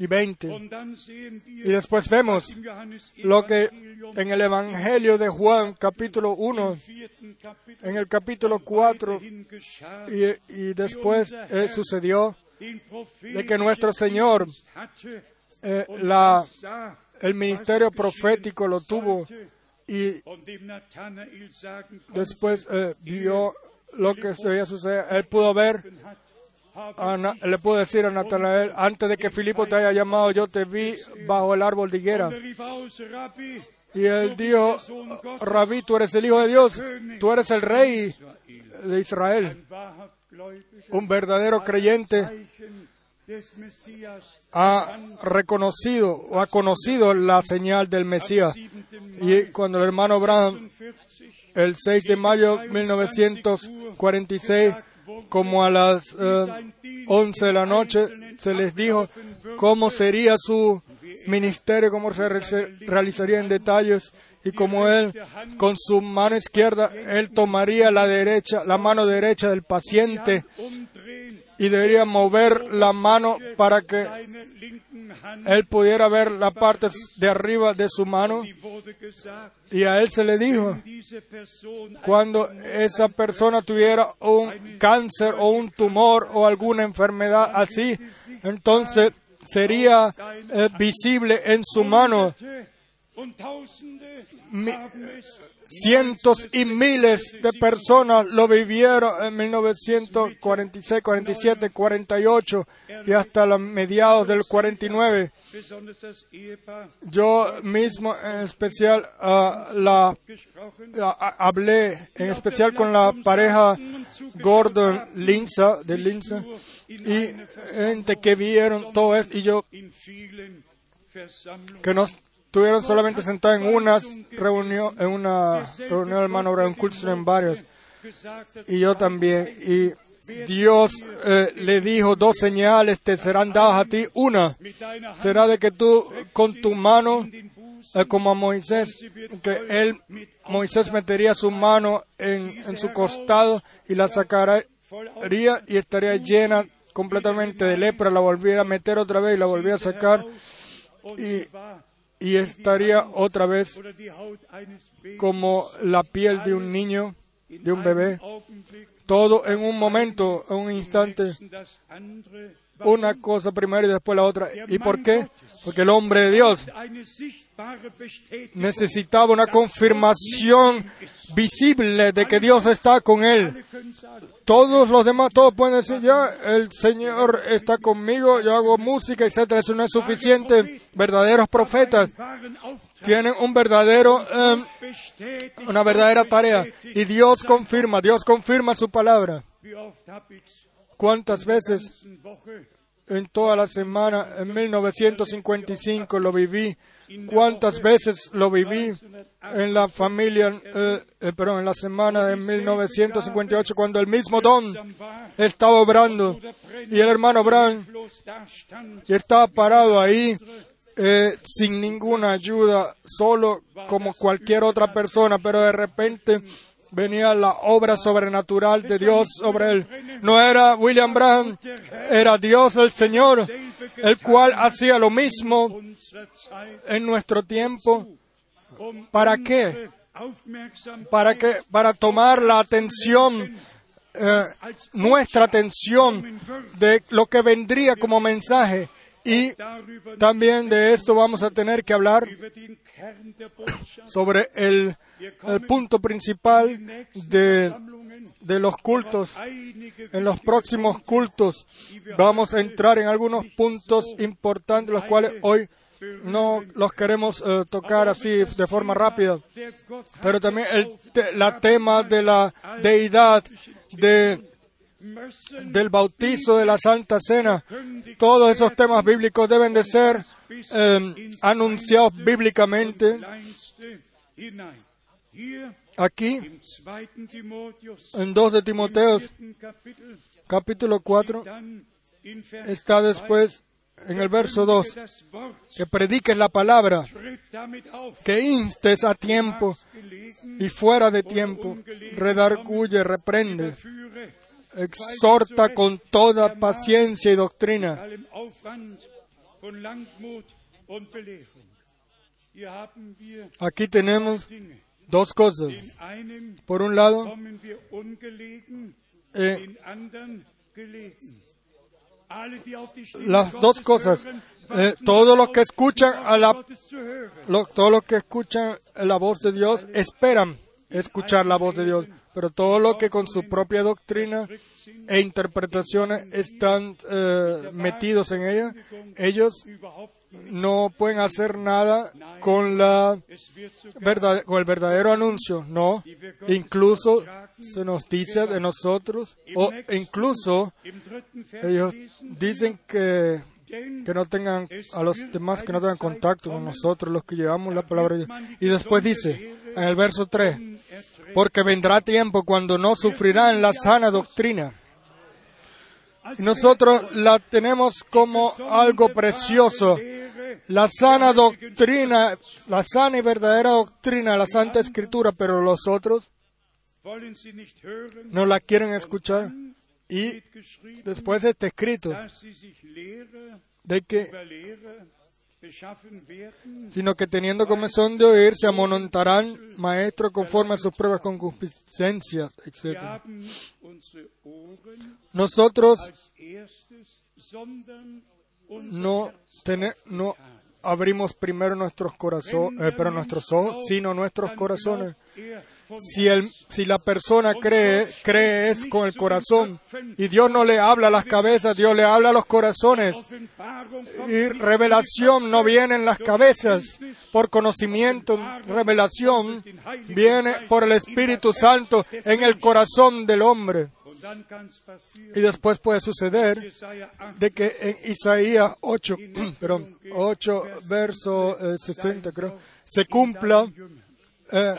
y 20. Und dann sehen wir Y después vemos lo que en el Evangelio de Juan, capítulo 1, vierten Kapitel en el capítulo 4, weiterhin geschah, y, y después eh, sucedió de que nuestro Señor eh, la, el ministerio profético lo tuvo y después eh, vio lo que se veía suceder. Él pudo ver, le pudo decir a Natanael, antes de que Filipo te haya llamado, yo te vi bajo el árbol de higuera. er Y él dijo, Rabí, tú eres el Hijo de Dios, tú eres el Rey de Israel. Un verdadero creyente ha reconocido o ha conocido la señal del Mesías. Y cuando el hermano Abraham 40 el 6 de mayo de 1946, como a las eh, 11 de la noche, se les dijo cómo sería su ministerio, cómo se re- se realizaría en detalles y como él, con su mano izquierda, él tomaría la derecha, la mano derecha del paciente y debería mover la mano para que él pudiera ver la parte de arriba de su mano y a él se le dijo cuando esa persona tuviera un cáncer o un tumor o alguna enfermedad así, entonces sería eh, visible en su mano. Cientos y miles de personas lo vivieron en 1946, 47, 48 y hasta los mediados del 49. besonders das Ehepaar Yo mismo en especial ah, la hablé en especial con la pareja Gordon Linza de Linza y gente que vieron todo esto y yo que nos estuvieron solamente sentados en una reunión en una reunión hermano Brown Coulson en varios. Y yo también. Y Dios eh, le dijo dos señales te serán dadas a ti. Una será de que tú con tu mano eh, como a Moisés, que él, Moisés metería su mano en, en su costado y la sacaría y estaría llena completamente de lepra, la volviera a meter otra vez y la volviera a sacar. Y, y estaría otra vez como la piel de un niño, de un bebé, todo en un momento, en un instante, una cosa primero y después la otra. ¿Y por qué? Porque el hombre de Dios necesitaba una confirmación visible de que Dios está con él. Todos los demás, todos pueden decir, ya, el Señor está conmigo, yo hago música, etcétera. Eso no es suficiente. Verdaderos profetas tienen un verdadero, eh, una verdadera tarea. Y Dios confirma, Dios confirma su palabra. ¿Cuántas veces en toda la semana, en 1955 lo viví? ¿Cuántas veces lo viví en la familia, eh, eh, perdón, en la semana de 1958 cuando el mismo don estaba obrando y el hermano y estaba parado ahí eh, sin ninguna ayuda, solo como cualquier otra persona, pero de repente venía la obra sobrenatural de Dios sobre él. No era William Brown, era Dios el Señor, el cual hacía lo mismo en nuestro tiempo. ¿Para qué? Para que para tomar la atención eh, nuestra atención de lo que vendría como mensaje y también de esto vamos a tener que hablar sobre el, el punto principal de, los cultos. En los próximos cultos vamos a entrar en algunos puntos importantes, los cuales hoy no los queremos eh, tocar así de forma rápida, pero también el la tema de la deidad, de, del bautizo, de la Santa Cena, todos esos temas bíblicos deben de ser eh, anunciados bíblicamente. Aquí, im 2. Timotheus, en 2 de Timoteos, capítulo 4, dann in Vers está después en el verso 2, das Wort que prediques la palabra, que instes a tiempo y fuera de tiempo, redarguye, reprende, exhorta con toda paciencia y doctrina. Aquí tenemos. Dos cosas. Por un lado, eh, las dos cosas. Eh, los darauf, que escuchan a la hören. lo- que escuchan la voz de Dios esperan escuchar la voz de Dios, pero todos los que con su propia doctrina e interpretaciones están eh, metidos en ella, ellos. No pueden hacer nada con la verdad- con el verdadero anuncio, no. Incluso se nos dice de nosotros, o incluso ellos dicen que, que no tengan, a los demás que no tengan contacto con nosotros, los que llevamos la palabra. Y después dice, en el verso 3, porque vendrá tiempo cuando no sufrirán la sana doctrina. Nosotros la tenemos como algo precioso. La sana doctrina, la sana y verdadera doctrina, la Santa Escritura, pero los otros no la quieren escuchar. Y después está escrito de que, sino que teniendo comezón de oír, se amonontarán maestros conforme a sus pruebas concupiscencias, wir etc. Nosotros no, Herz tene- no abrimos primero nuestros corazones, pero nuestros ojos, sino nuestros corazones. Si, el, si la persona cree, cree es con el corazón. Y Dios no le habla a las cabezas, Dios le habla a los corazones. Y revelación no viene en las cabezas por conocimiento, revelación viene por el Espíritu Santo en el corazón del hombre. Y después puede suceder Jesaja 8, de que en Isaías 8, perdón, 8 verso eh, 60 creo, se cumpla, eh,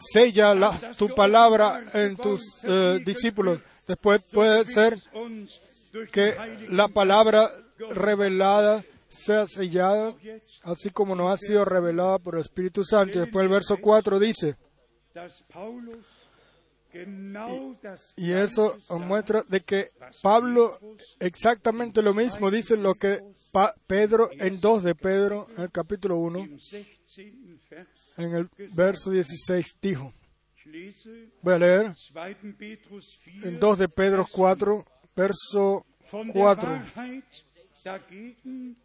sella la- tu palabra en tus eh, discípulos. Después puede ser que la palabra revelada sea sellada, así como nos ha sido revelada por el Espíritu Santo. Después el verso 4 dice, y eso muestra de que Pablo exactamente lo mismo dice lo que Pa- Pedro en 2 de Pedro, en el capítulo 1, im 16. Vers en el verso 16 dijo. Voy a leer 2. Petrus 4, en 2 de Pedro 4, verso Von der 4. Wahrheit dagegen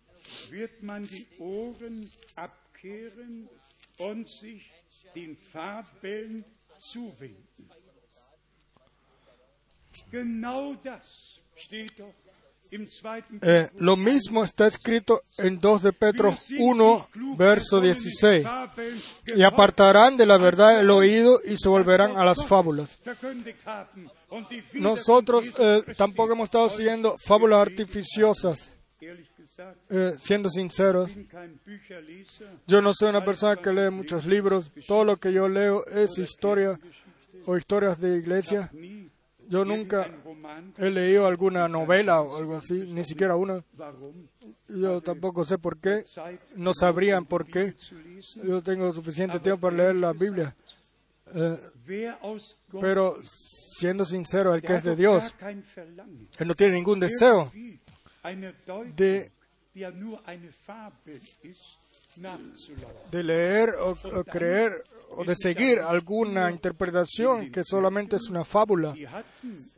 wird man die Ohren abkehren und sich den Fabeln zuwenden. Genau das steht doch Eh, lo mismo está escrito en 2 de Pedro 1, verso 16. Y apartarán de la verdad el oído y se volverán a las fábulas. Nosotros eh, tampoco hemos estado siguiendo fábulas artificiosas, eh, siendo sinceros. Yo no soy una persona que lee muchos libros. Todo lo que yo leo es historia o historias de iglesia. Yo nunca he leído alguna novela o algo así, ni siquiera una. Yo tampoco sé por qué. No sabrían por qué. Yo tengo suficiente tiempo para leer la Biblia. Eh, pero siendo sincero, el que es de Dios, él no tiene ningún deseo de, de leer o, creer o de seguir alguna interpretación que solamente es una fábula.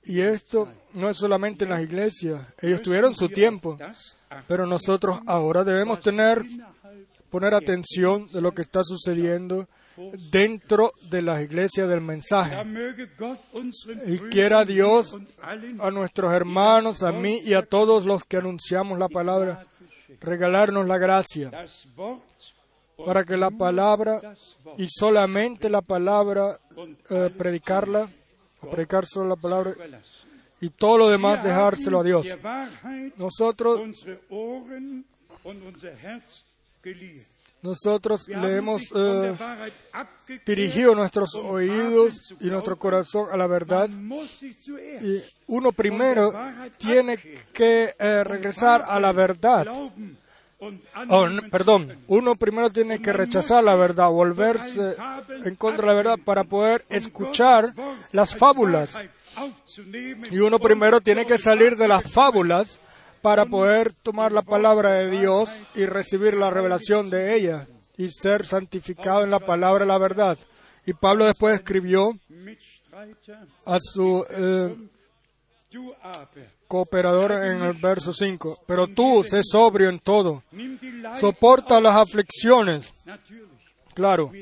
Y esto no es solamente en las iglesias. Ellos tuvieron su tiempo, pero nosotros ahora debemos tener poner atención de lo que está sucediendo dentro de las iglesias del mensaje. Y quiera Dios a nuestros hermanos, a mí y a todos los que anunciamos la palabra, regalarnos la gracia para que la palabra y solamente la palabra, eh, predicarla, predicar solo la palabra y todo lo demás dejárselo a Dios. Nosotros, nosotros le hemos eh, dirigido nuestros um oídos y nuestro corazón a la verdad. Y uno primero tiene que eh, regresar a la verdad. Oh, no, perdón, uno primero tiene que rechazar la verdad, volverse en contra de la verdad para poder Um escuchar las fábulas. Y uno primero tiene que salir de las fábulas para poder tomar la palabra de Dios y recibir la revelación de ella y ser santificado en la palabra de la verdad. Y Pablo después escribió a su eh, cooperador en el verso 5, pero tú sé sobrio en todo, soporta las aflicciones, claro,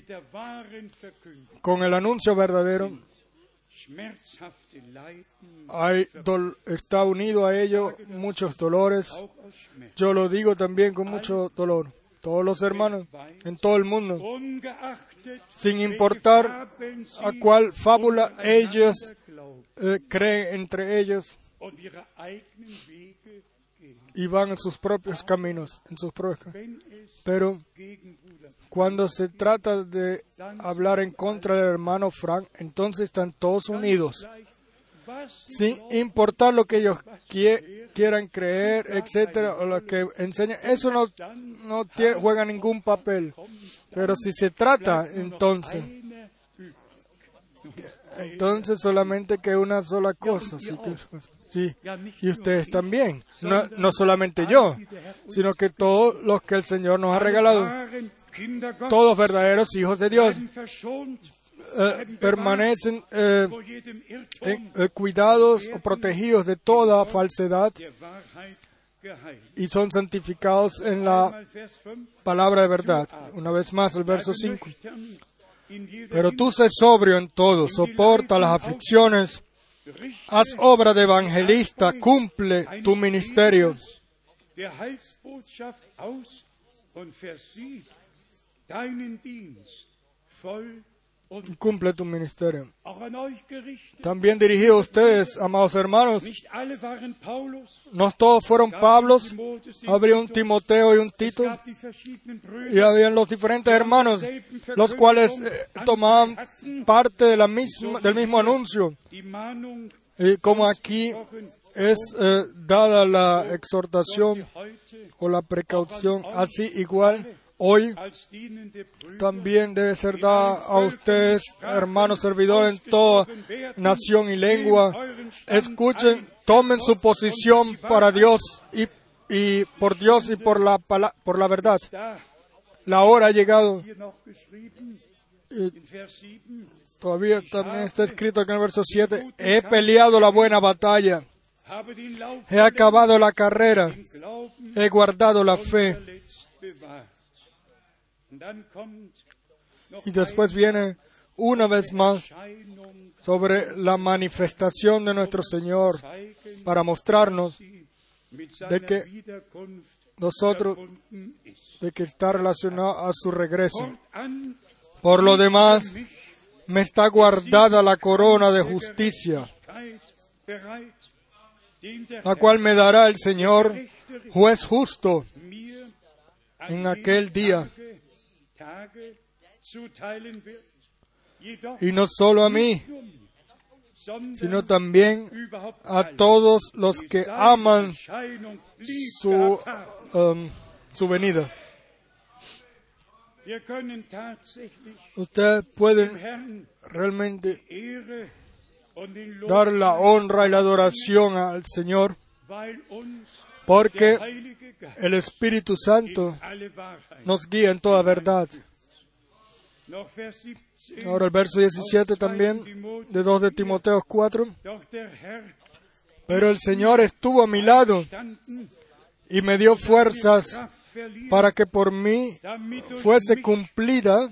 con el anuncio verdadero hay está unido a ello muchos dolores. Yo lo digo también con mucho dolor. Todos los hermanos en todo el mundo, sin importar a cuál fábula ellos eh, creen entre ellos y van en sus propios caminos, en sus propios Pero cuando se trata de hablar en contra del hermano Frank, entonces están todos unidos, sin importar lo que ellos quie- quieran creer, etcétera, o lo que enseñan. Eso no, no tie- juega ningún papel. Pero si se trata, entonces, entonces solamente que una sola cosa. Sí. Y ustedes también. No, no solamente yo, sino que todos los que el Señor nos ha regalado. Todos verdaderos hijos de Dios eh, permanecen eh, eh, cuidados o protegidos de toda falsedad y son santificados en la Einmal Vers 5, palabra de verdad. Una vez más, el verso 5. nüchtern in jeder Pero tú sé sobrio en todo, soporta las aflicciones, haz obra de evangelista, cumple tu ministerio. Cumple tu ministerio. También dirigido a ustedes, amados hermanos, no todos fueron Pablos, habría un Timoteo y un Tito, y habían los diferentes hermanos, los cuales eh, tomaban parte de la misma, del mismo anuncio. Y como aquí es eh, dada la exhortación o la precaución, así igual hoy también debe ser dada a ustedes, hermanos servidores en toda nación y lengua. Escuchen, tomen su posición para Dios y, y por Dios y por la, por la verdad. da La hora ha llegado. Y in Vers 7 todavía también está escrito aquí en el verso 7. He peleado la buena batalla. He acabado la carrera. He guardado la fe. Y después viene una vez más sobre la manifestación de nuestro Señor para mostrarnos de que nosotros, de que está relacionado a su regreso. Por lo demás, me está guardada la corona de justicia, la cual me dará el Señor, juez justo, en aquel día. Y no solo a mí, sondern sino también a todos los que aman su, um, su venida. Ustedes pueden realmente dar la honra y la adoración al Señor, porque el Espíritu Santo nos guía en toda verdad. Noch Vers 17. Ahora el verso 17 también, de 2 de Timoteo 4. Doch der Herr Pero el Señor estuvo a mi lado y me dio fuerzas para que por mí fuese cumplida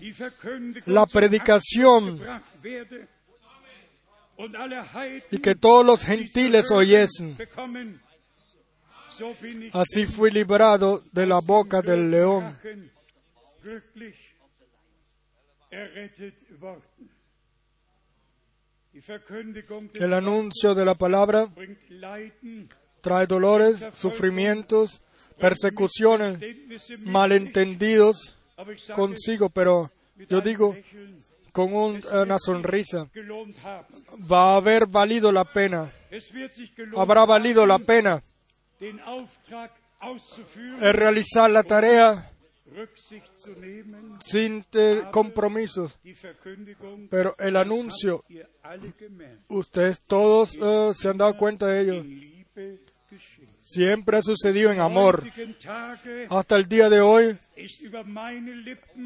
la predicación y que todos los gentiles oyesen. Así fui librado de la boca del león. El anuncio de la palabra trae dolores, sufrimientos, persecuciones, malentendidos consigo, pero yo digo con un- una sonrisa, va a haber valido la pena, habrá valido la pena. El realizar la tarea sin compromisos. Pero el anuncio, ustedes todos eh, se han dado cuenta de ello, siempre ha sucedido en amor. Hasta el día de hoy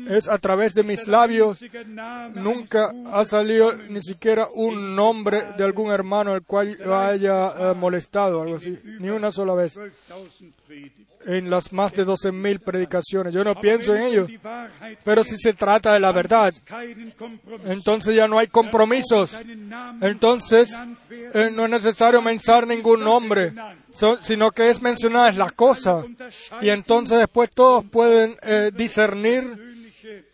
es a través de mis labios Nunca ha salido ni siquiera un nombre de algún hermano al cual haya eh, molestado, algo así, ni una sola vez, 12.000 Predigten. En las más de 12.000 predicaciones. Yo no pienso en ello, pero si se trata de la verdad, entonces ya no hay compromisos. Entonces eh, no es necesario mencionar ningún nombre, sino que es mencionar la cosa. Y entonces después todos pueden eh, discernir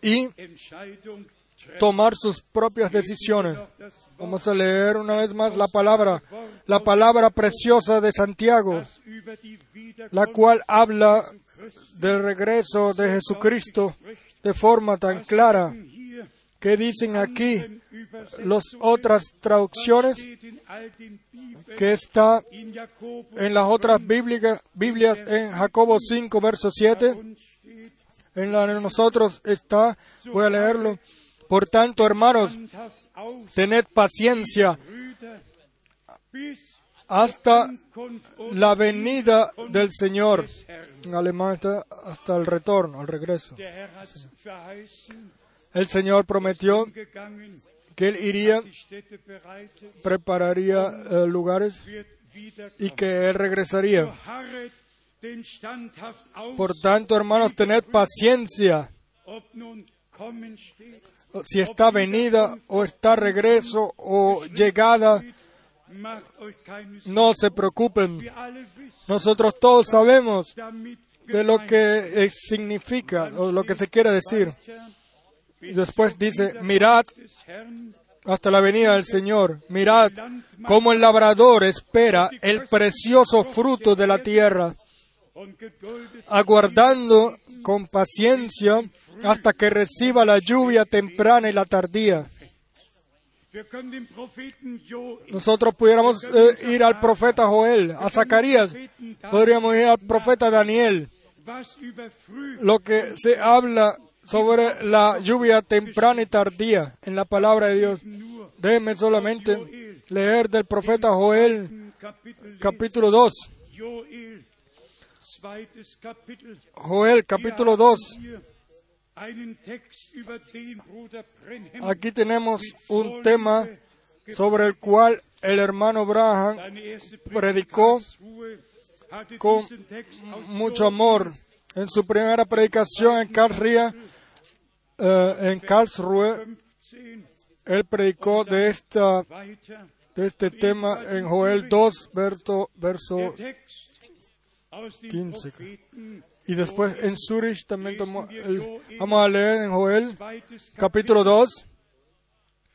y. tomar sus propias decisiones. Vamos a leer una vez más la palabra, la palabra preciosa de Santiago, la cual habla del regreso de Jesucristo de forma tan clara que dicen aquí las otras traducciones que está en las otras Bíblia- Biblias en Jacobo 5, verso 7. uns steht, En la de nosotros está, voy a leerlo. Por tanto, hermanos, tened paciencia hasta la venida del Señor. En alemán está hasta el retorno, el regreso. El Señor prometió que Él iría, prepararía eh, lugares y que Él regresaría. Por tanto, hermanos, tened paciencia. Si está venida o está regreso o llegada, no se preocupen. Nosotros todos sabemos de lo que eh, significa o lo que se quiere decir. Después dice, mirad hasta la venida del Señor. Mirad cómo el labrador espera el precioso fruto de la tierra, aguardando con paciencia hasta que reciba la lluvia temprana y la tardía. Nosotros pudiéramos eh, ir al profeta Joel, a Zacarías, podríamos ir al profeta Daniel, lo que se habla sobre la lluvia temprana y tardía en la palabra de Dios. Déjenme solamente leer del profeta Joel, capítulo 2. Joel, zweites Kapitel. Joel, capítulo 2. Aquí tenemos un tema sobre el cual el hermano Braham predicó con mucho amor. En su primera predicación en Karlsruhe, eh, en Karlsruhe, 15 él predicó de, esta, de este tema en Joel 2, verso, verso Der Text aus dem 15. Y después en Zurich también tomó el- vamos a leer en Joel capítulo 2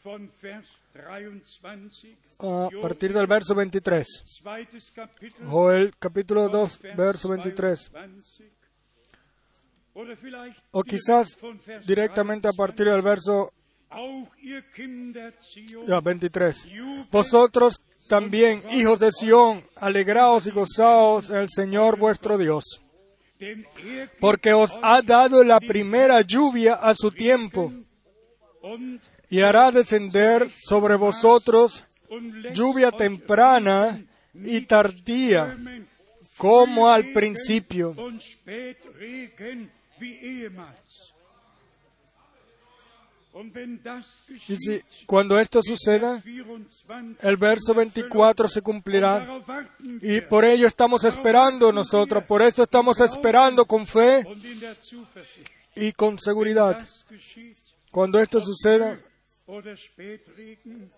von Vers 23. a partir del verso 23. Zweites Kapitel Joel capítulo von 2 Vers verso 23. 22. Oder vielleicht O quizás directamente a 23. partir del verso Auch ihr Kinder Zion, ya, 23. Vosotros también, hijos de Sión, alegraos y gozaos en el Señor vuestro Dios, porque os ha dado la primera lluvia a su tiempo y hará descender sobre vosotros lluvia temprana y tardía, como al principio. Y si cuando esto suceda, 24, el verso 24 se cumplirá. Y por ello estamos esperando nosotros, por eso estamos esperando con fe y con seguridad. Cuando esto suceda,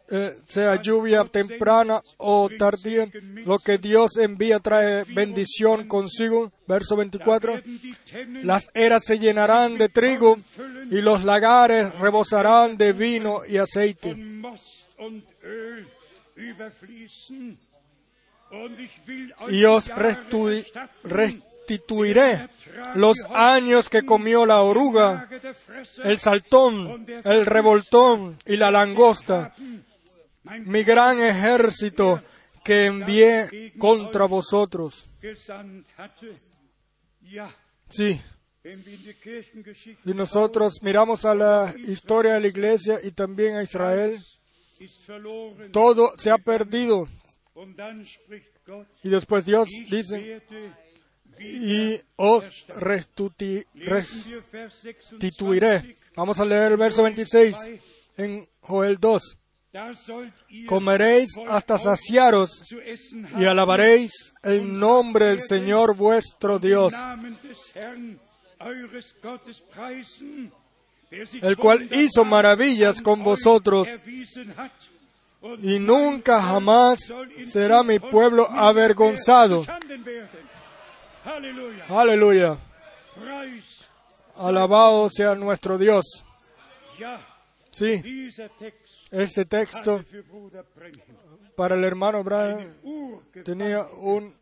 eh, sea lluvia temprana o tardía, lo que Dios envía trae bendición consigo. Verso 24. werden die Tennen Las eras se llenarán de trigo y los lagares rebosarán de vino y aceite. Y os restituiré los años que comió la oruga, el saltón, el revoltón y la langosta, mi gran ejército que envié contra vosotros. Sí, y nosotros miramos a la historia de la iglesia y también a Israel, todo se ha perdido. Y después Dios dice, y os restuti- Lesen wir Vers 26. restituiré. Vamos a leer el verso 26 en Joel 2. Da sollt ihr Comeréis hasta saciaros y alabaréis el nombre del Señor vuestro Dios, el cual hizo maravillas con vosotros, y nunca jamás será mi pueblo avergonzado. Aleluya. Alabado sea nuestro Dios. Sí, este texto para el hermano Brian tenía un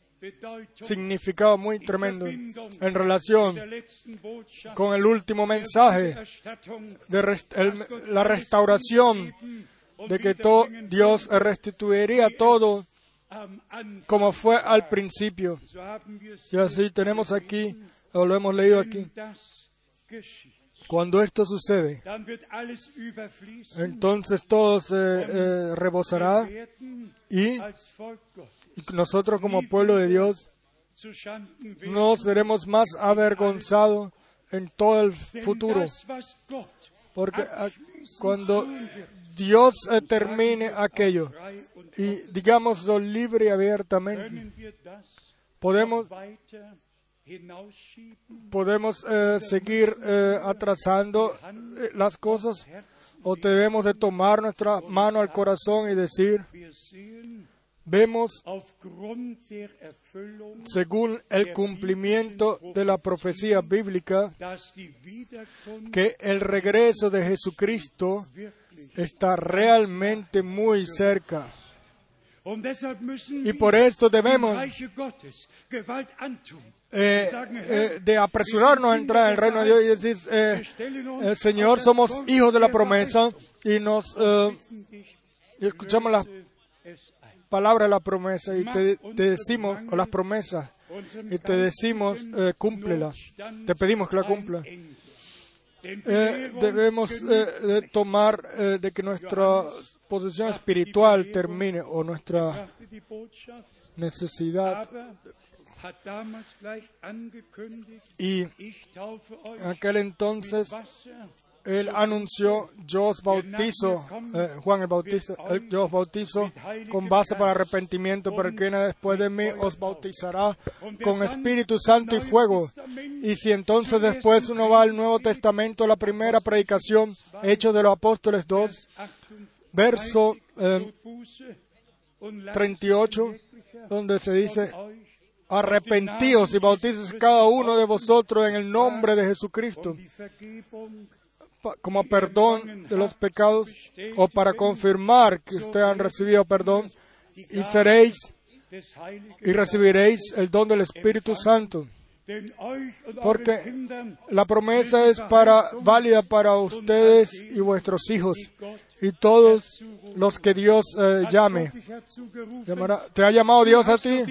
significado muy tremendo en relación con el último mensaje de la restauración de que Dios restituiría todo como fue al principio. Y así tenemos aquí, o lo hemos leído aquí, cuando esto sucede, entonces todo se eh, rebosará y nosotros como pueblo de Dios no seremos más avergonzados en todo el futuro. Porque ah, cuando Dios eh, termine aquello y digámoslo libre y abiertamente, podemos, podemos eh, seguir eh, atrasando las cosas o debemos de tomar nuestra mano al corazón y decir, vemos según el cumplimiento de la profecía bíblica que el regreso de Jesucristo. Está realmente muy cerca. Y por esto debemos eh, eh, de apresurarnos a entrar en el reino de Dios y decir, eh, Señor, somos hijos de la promesa y nos escuchamos las palabras de la promesa y te, te decimos, o las promesas, y te decimos, cúmplela. Te pedimos que la cumpla. Eh, debemos eh, tomar eh, de que nuestra posición espiritual termine o nuestra necesidad. Y en aquel entonces él anunció yo os bautizo eh, Juan el bautizo él- yo os bautizo con base para arrepentimiento pero viene después de mí os bautizará con Espíritu Santo y fuego. Y si entonces después uno va al Nuevo Testamento la primera predicación Hechos de los Apóstoles 2 verso eh, Buße und lasst 38 donde se dice arrepentíos y bautices cada uno de vosotros en el nombre de Jesucristo como perdón de los pecados o para confirmar que ustedes han recibido perdón y seréis y recibiréis el don del Espíritu Santo. Porque la promesa es para válida para ustedes y vuestros hijos y todos los que Dios eh, llame. ¿Te ha llamado Dios a ti?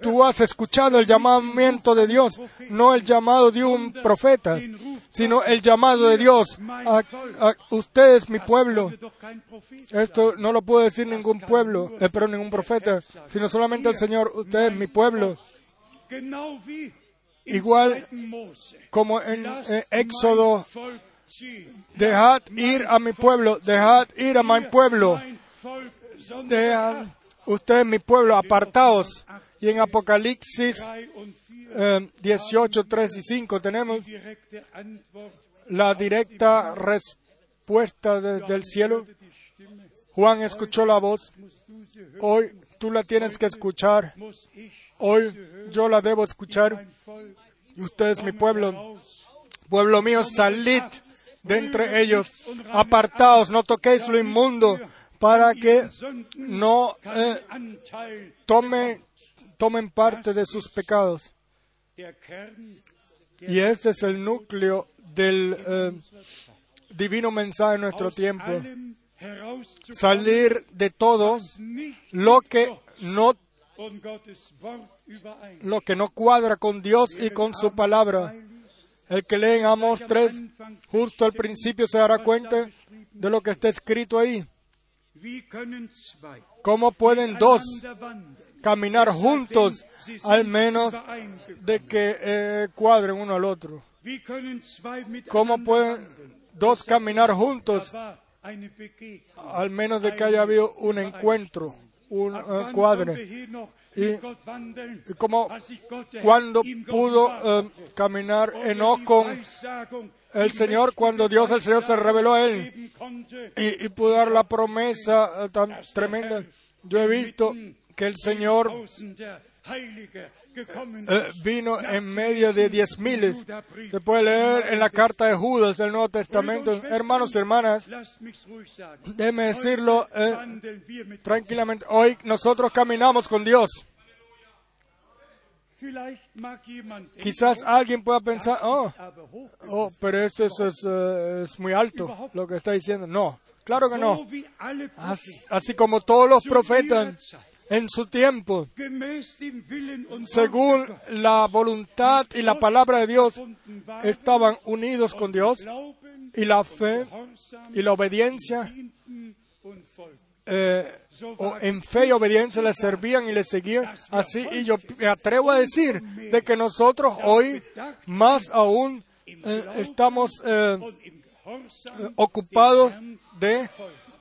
Tú has escuchado el llamamiento de Dios, no el llamado de un profeta, sino el llamado de Dios. A, a- usted es mi pueblo. Esto no lo puede decir ningún pueblo, eh, pero ningún profeta, sino solamente el Señor. Usted es mi pueblo. Igual como en eh, Éxodo. Dejad ir a mi pueblo, dejad ir a mi pueblo, dejad usted es mi pueblo, apartaos. Y en Apocalipsis 3 und 4 eh, 18, 3 y 5 tenemos la directa respuesta desde el cielo. Juan escuchó la voz. Hoy tú la tienes que escuchar. Hoy yo la debo escuchar. usted es mi pueblo. Pueblo mío, salid de entre ellos. Apartaos, no toquéis lo inmundo, para que no eh, tome- tomen parte de sus pecados. Y este es el núcleo del eh, divino mensaje en nuestro tiempo. Salir de todo lo que no lo que no cuadra con Dios y con su palabra. El que lee en Amos 3, justo al principio se dará cuenta de lo que está escrito ahí. ¿Cómo pueden dos caminar juntos, al menos de que eh, cuadren uno al otro? ¿Cómo pueden dos caminar juntos, al menos de que haya habido un encuentro, un eh, cuadre? Y- mit Gott wandeln, ¿Y cómo, als sich Gott der cuándo Herr ihm pudo eh, caminar Enoch con el Señor, cuando Dios el Señor se reveló a él? y, y pudo dar la promesa eh, tan tremenda. Yo he visto que el Señor eh, vino en medio de diez miles. Se puede leer en la carta de Judas del Nuevo Testamento. Hermanos y hermanas, déjeme decirlo eh, tranquilamente. Hoy nosotros caminamos con Dios. Quizás alguien pueda pensar, oh, oh pero esto es, es, eh, es muy alto lo que está diciendo. No, claro que no. así como todos los profetas en su tiempo, según la voluntad y la palabra de Dios, estaban unidos con Dios y la fe y la obediencia, eh, o en fe y obediencia le servían y le seguían. Así, y yo me atrevo a decir de que nosotros hoy más aún eh, estamos eh, ocupados de,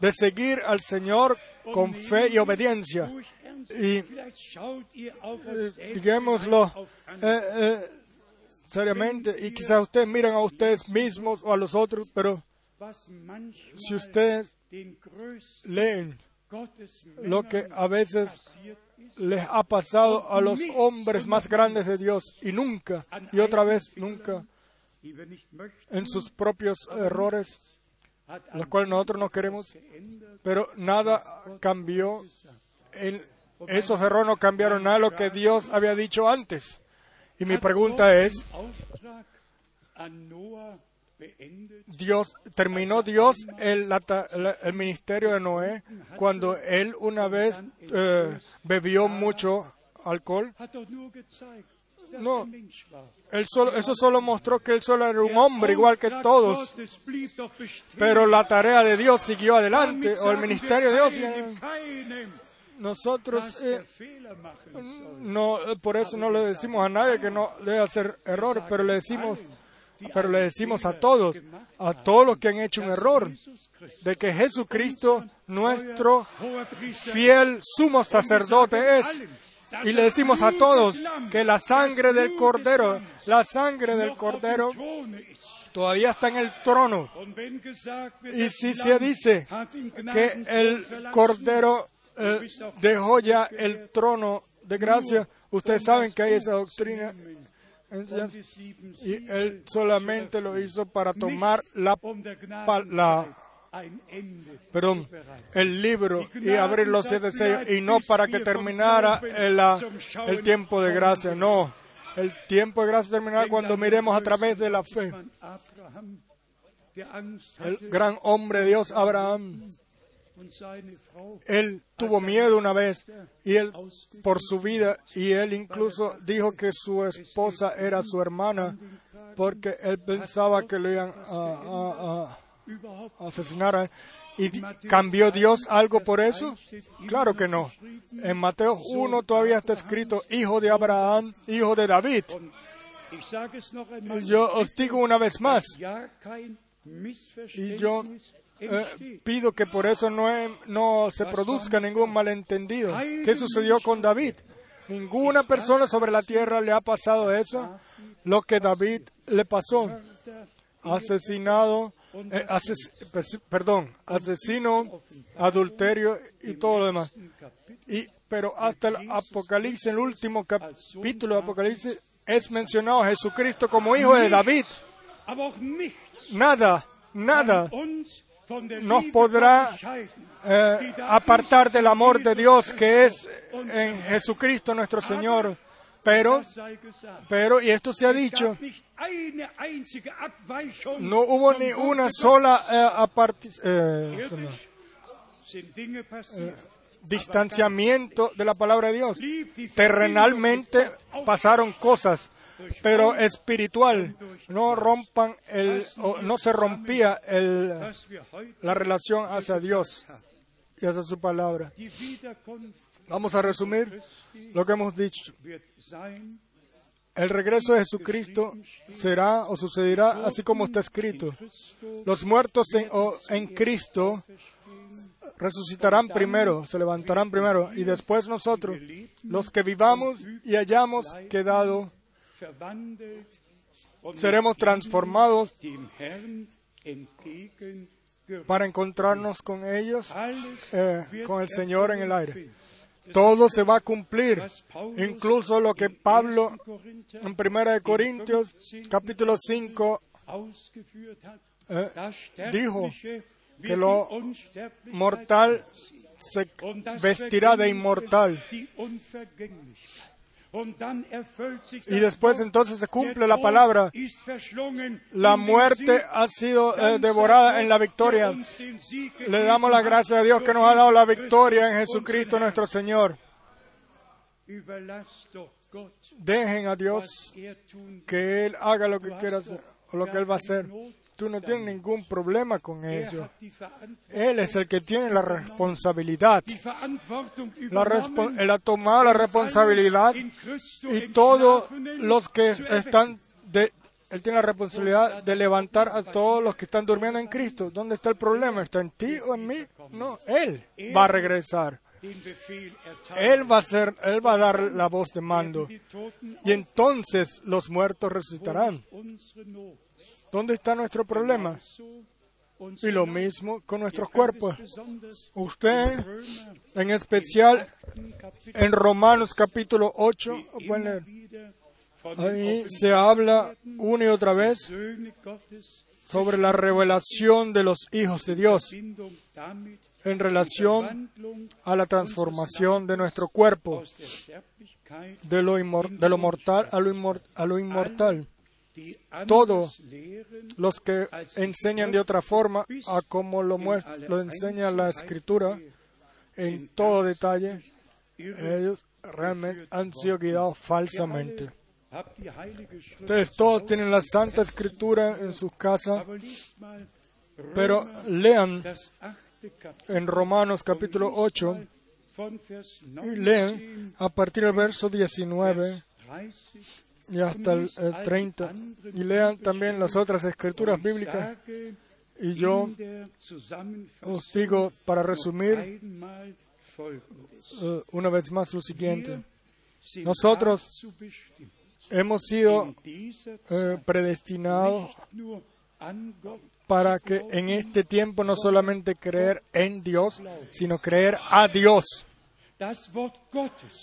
de seguir al Señor con fe y obediencia. Y eh, digámoslo eh, eh, seriamente, y quizás ustedes miran a ustedes mismos o a los otros, pero si ustedes leen lo que a veces les ha pasado a los hombres más grandes de Dios y nunca, y otra vez nunca, en sus propios errores, los cuales nosotros no queremos, pero nada cambió. En, esos errores no cambiaron nada lo que Dios había dicho antes. Y mi pregunta es, Dios terminó Dios el, ministerio de Noé cuando él una vez eh, bebió mucho alcohol. No. eso solo mostró que él solo era un hombre igual que todos. Pero la tarea de Dios siguió adelante, o el ministerio de Dios. Nosotros eh, no, eh, por eso no le decimos a nadie que no debe hacer errores, pero le decimos, pero le decimos a todos, a todos los que han hecho un error, de que Jesucristo, nuestro fiel sumo sacerdote es. Y le decimos a todos que la sangre del cordero, la sangre del cordero todavía está en el trono. Y si se dice que el cordero eh, dejó ya el trono de gracia, ustedes saben que hay esa doctrina y él solamente lo hizo para tomar la, la perdón, el libro y abrir los siete sellos y no para que terminara el, la- el tiempo de gracia, no. El tiempo de gracia terminará cuando miremos a través de la fe. El gran hombre de Dios, Abraham, él tuvo miedo una vez y él por su vida y él incluso dijo que su esposa era su hermana porque él pensaba que lo iban a, a- asesinar. ¿Y cambió Dios algo por eso? Claro que no. En Mateo 1 todavía está escrito hijo de Abraham, hijo de David. Yo os digo una vez más, y yo eh, pido que por eso no, no se produzca ningún malentendido. ¿Qué sucedió con David? Ninguna persona sobre la tierra le ha pasado eso, lo que David le pasó. Asesinado eh, ases- pers- perdón, asesino, adulterio y todo lo demás. Y, pero hasta el Apocalipsis, el último capítulo de Apocalipsis, es mencionado a Jesucristo como hijo de David. Nada, nada nos podrá eh, apartar del amor de Dios que es en Jesucristo nuestro Señor. Pero, pero, y esto se ha dicho, no hubo ni una sola eh, aparti- eh, distanciamiento de la palabra de Dios. Terrenalmente pasaron cosas, pero espiritual no rompan el, no se rompía el, la relación hacia Dios y hacia su palabra. Vamos a resumir lo que hemos dicho. El regreso de Jesucristo será o sucederá así como está escrito. Los muertos en, en Cristo resucitarán primero, se levantarán primero, y después nosotros, los que vivamos y hayamos quedado, seremos transformados para encontrarnos con ellos, eh, con el Señor en el aire. Todo se va a cumplir, incluso lo que Pablo 1. Korinther en 1 de Corintios capítulo 5 ausgeführt hat, eh, dijo que lo mortal se vestirá de inmortal. Y después entonces se cumple la palabra. La muerte ha sido eh, devorada en la victoria. Le damos la hat, gracia a Dios que nos ha dado la victoria en Jesucristo nuestro Señor. Dejen a Dios er que Él haga lo que quiera hacer o lo que Él va a hacer. Tú no tienes ningún problema con ello. Él es el que tiene la responsabilidad. La respo- él ha tomado la responsabilidad y todos los que están de él tiene la responsabilidad de levantar a todos los que están durmiendo en Cristo. ¿Dónde está el problema? ¿Está en ti o en mí? No, Él va a regresar. Él va a ser, Él va a dar la voz de mando. Y entonces los muertos resucitarán. ¿Dónde está nuestro problema? Y lo mismo con nuestros cuerpos. Usted, en especial en Romanos capítulo 8, pueden immer leer. wieder von Ahí se habla una y otra vez sobre la revelación de los hijos de Dios en relación a la transformación de nuestro cuerpo, de lo, de lo mortal a lo, a lo inmortal. Todo Los que enseñan de otra forma a como lo, muestra, lo enseña la escritura en todo detalle, ellos realmente han sido guiados falsamente. Ustedes todos tienen la Santa Escritura en sus casas, pero lean en Romanos capítulo 8 von Vers y 19 lean a partir del verso 19 30 y hasta el, el 30 y lean también las otras escrituras bíblicas y yo os digo para resumir eh, una vez más lo siguiente. Nosotros Hemos sido eh, predestinados para que en este tiempo no solamente creer en Dios, sino creer a Dios.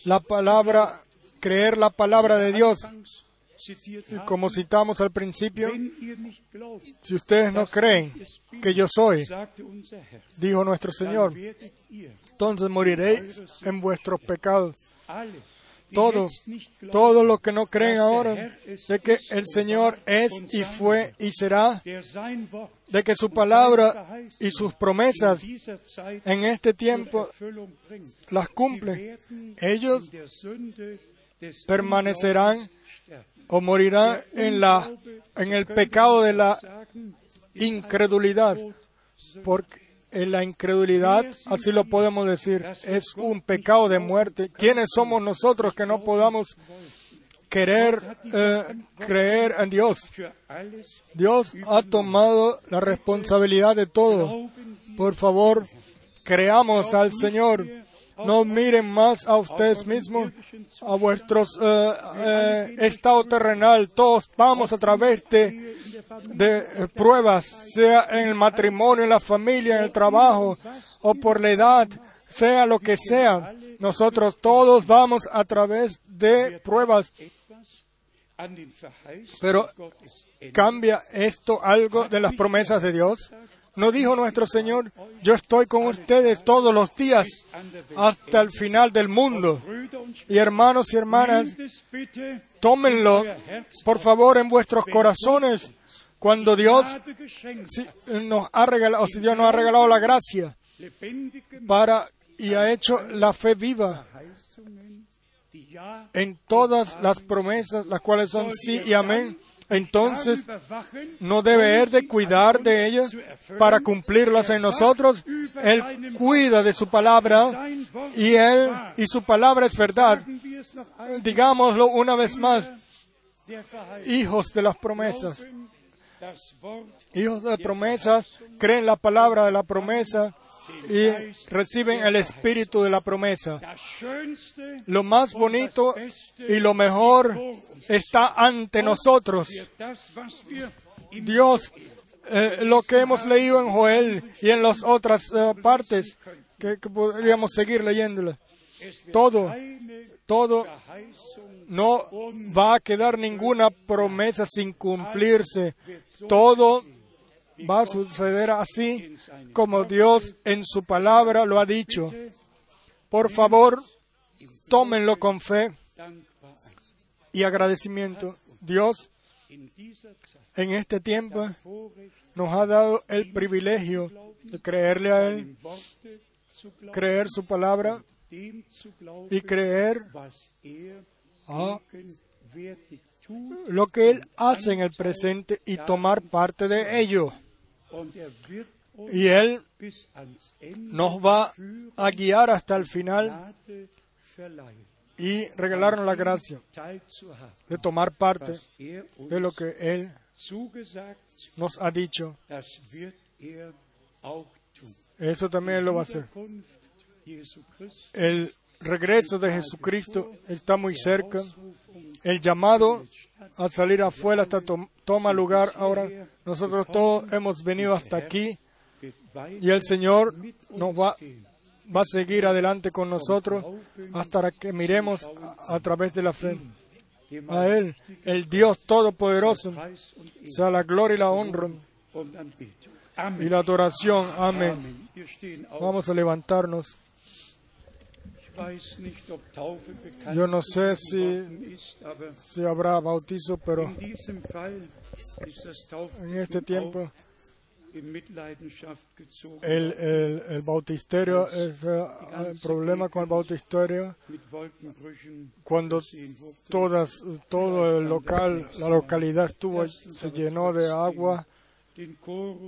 La palabra, creer la palabra de Dios, y como citamos al principio, si ustedes no creen que yo soy, dijo nuestro Señor, entonces moriréis en vuestros pecados. glauben, todos los que no creen ahora, de que el Señor es y fue y será, de que su palabra y sus promesas en este tiempo las cumple. Ellos permanecerán o morirán en, la, en el pecado de la incredulidad, porque en la incredulidad, así lo podemos decir, es un pecado de muerte. ¿Quiénes somos nosotros que no podamos querer eh, creer en Dios? Dios ha tomado la responsabilidad de todo. Por favor, creamos al Señor No miren más a ustedes mismos, a vuestros eh, eh, estado terrenal. Todos vamos a través de, de pruebas, sea en el matrimonio, en la familia, en el trabajo o por la edad, sea lo que sea. Nosotros todos vamos a través de pruebas. Pero. ¿Cambia esto algo de las promesas de Dios? ¿No dijo nuestro Señor, yo estoy con ustedes todos los días hasta el final del mundo? Y hermanos y hermanas, tómenlo, por favor, en vuestros corazones cuando Dios nos ha regalado, si Dios nos ha regalado la gracia para y ha hecho la fe viva en todas las promesas, las cuales son sí y amén. Entonces, no debe él de cuidar de ellas para cumplirlas en nosotros. Él cuida de su palabra y él y su palabra es verdad. Digámoslo una vez más, hijos de las promesas. Hijos de promesas creen la palabra de la promesa y reciben el espíritu de la promesa. Lo más bonito y lo mejor está ante nosotros. Dios, eh, lo que hemos leído en Joel y en las otras eh, partes, que, que podríamos seguir leyéndolo, todo, todo no va a quedar ninguna promesa sin cumplirse. Todo va a suceder así como Dios en su palabra lo ha dicho. Por favor, tómenlo con fe y agradecimiento. Dios en este tiempo nos ha dado el privilegio de creerle a Él, creer su palabra y creer er a tut, lo que Él hace en el presente y tomar parte de ello. Y Él nos va a guiar hasta el final y regalarnos la gracia de tomar parte er de lo que Él nos ha dicho. er. Eso también lo va a hacer. El regreso de Jesucristo está muy cerca. El llamado a salir afuera hasta to- toma lugar ahora. Nosotros todos hemos venido hasta aquí y el Señor nos va, va a seguir adelante con nosotros hasta que miremos a, través de la fe a Él, el Dios Todopoderoso, sea la gloria y la honra y la adoración. Amén. Vamos a levantarnos. Yo no sé si, si habrá bautizo, pero en este tiempo el, el, el bautisterio, es, eh, el problema con el bautisterio, cuando todas, todo el local, la localidad estuvo, se llenó de agua,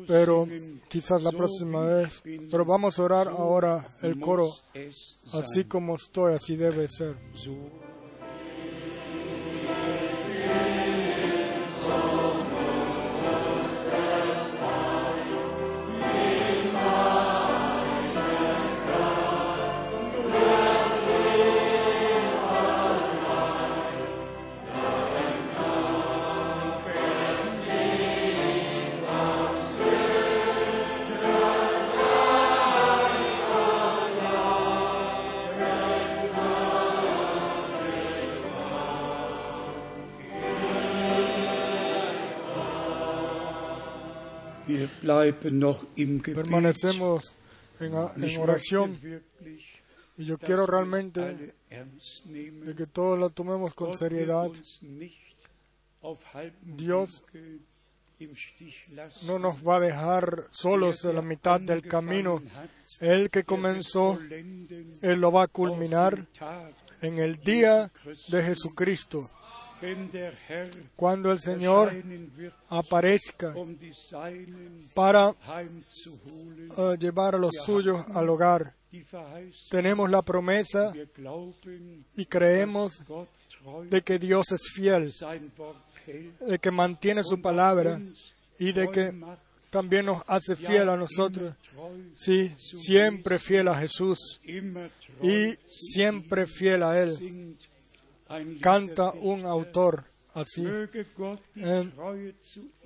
pero quizás la próxima vez. Pero vamos a orar ahora el coro, así como estoy, así debe ser. Permanecemos en, oración y yo quiero realmente de que todos la tomemos con seriedad. Dios. No nos va a dejar solos en la mitad del camino. El que comenzó, Él lo va a culminar en el día de Jesucristo, cuando el Señor aparezca para eh, llevar a los suyos al hogar. Tenemos la promesa y creemos de que Dios es fiel, de que mantiene su palabra y de que también nos hace fiel a nosotros. Sí, siempre fiel a Jesús y siempre fiel a Él. Canta un autor así.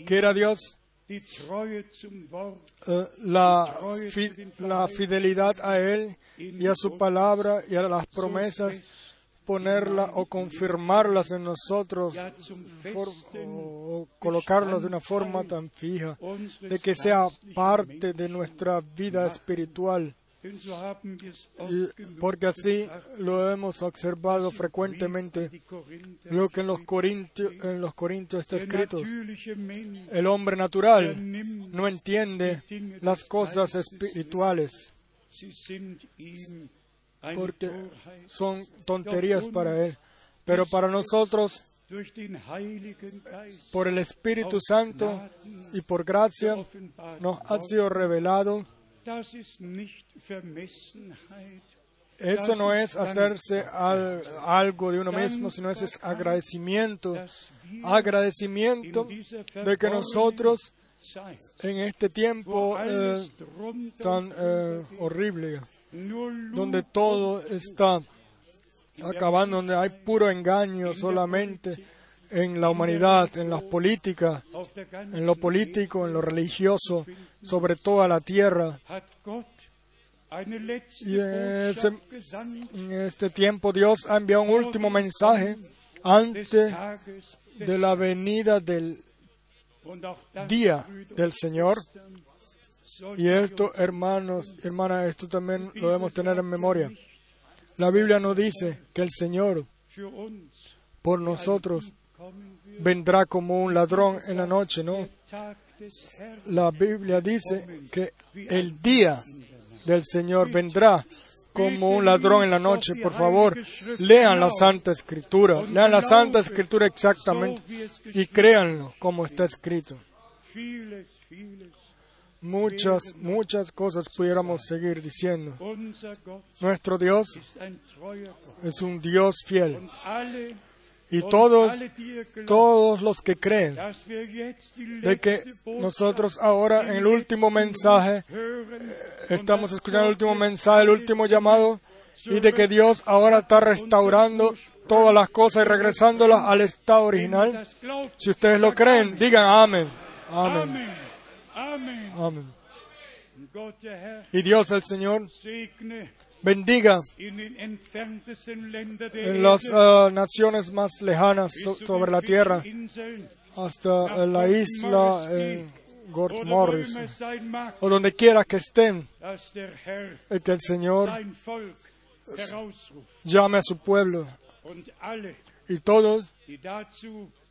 Quiera Dios eh, la, la fidelidad a Él y a su palabra y a las promesas, ponerla o confirmarlas en nosotros o colocarlas de una forma tan fija, de que sea parte de nuestra vida espiritual. Porque así lo hemos observado frecuentemente, lo que en los Corintios, en los Corintios está escrito. El hombre natural no entiende las cosas espirituales porque son tonterías para él. Pero para nosotros, por el Espíritu Santo y por gracia, nos ha sido revelado. Eso no es hacerse al- algo de uno mismo, sino ese es agradecimiento. Agradecimiento de que nosotros en este tiempo eh, tan eh, horrible, donde todo está acabando, donde hay puro engaño solamente en la humanidad, en las políticas, en lo político, en lo religioso, sobre toda la tierra. Y en En este tiempo Dios ha enviado un último mensaje antes de la venida del día del Señor. Y esto, hermanos, hermanas, esto también lo debemos tener en memoria. La Biblia nos dice que el Señor por nosotros. Vendrá como un ladrón en la noche, ¿no? La Biblia dice que el día del Señor vendrá como un ladrón en la noche. Por favor, lean la Santa Escritura, lean la Santa Escritura exactamente y créanlo como está escrito. Muchas, muchas cosas pudiéramos seguir diciendo. Nuestro Dios es un Dios fiel y todos, todos los que creen de que nosotros ahora en el último mensaje hören, estamos escuchando el último mensaje, el último llamado, y de que Dios ahora está restaurando todas las cosas y regresándolas al estado original. Si ustedes lo creen, digan amén. Amén. Amén. Herr, Y Dios el Señor bendiga en las ah, naciones más lejanas sobre la tierra hasta eh, la isla oder wo Morris o donde quiera que estén, eh, que el Señor llame a su pueblo y todos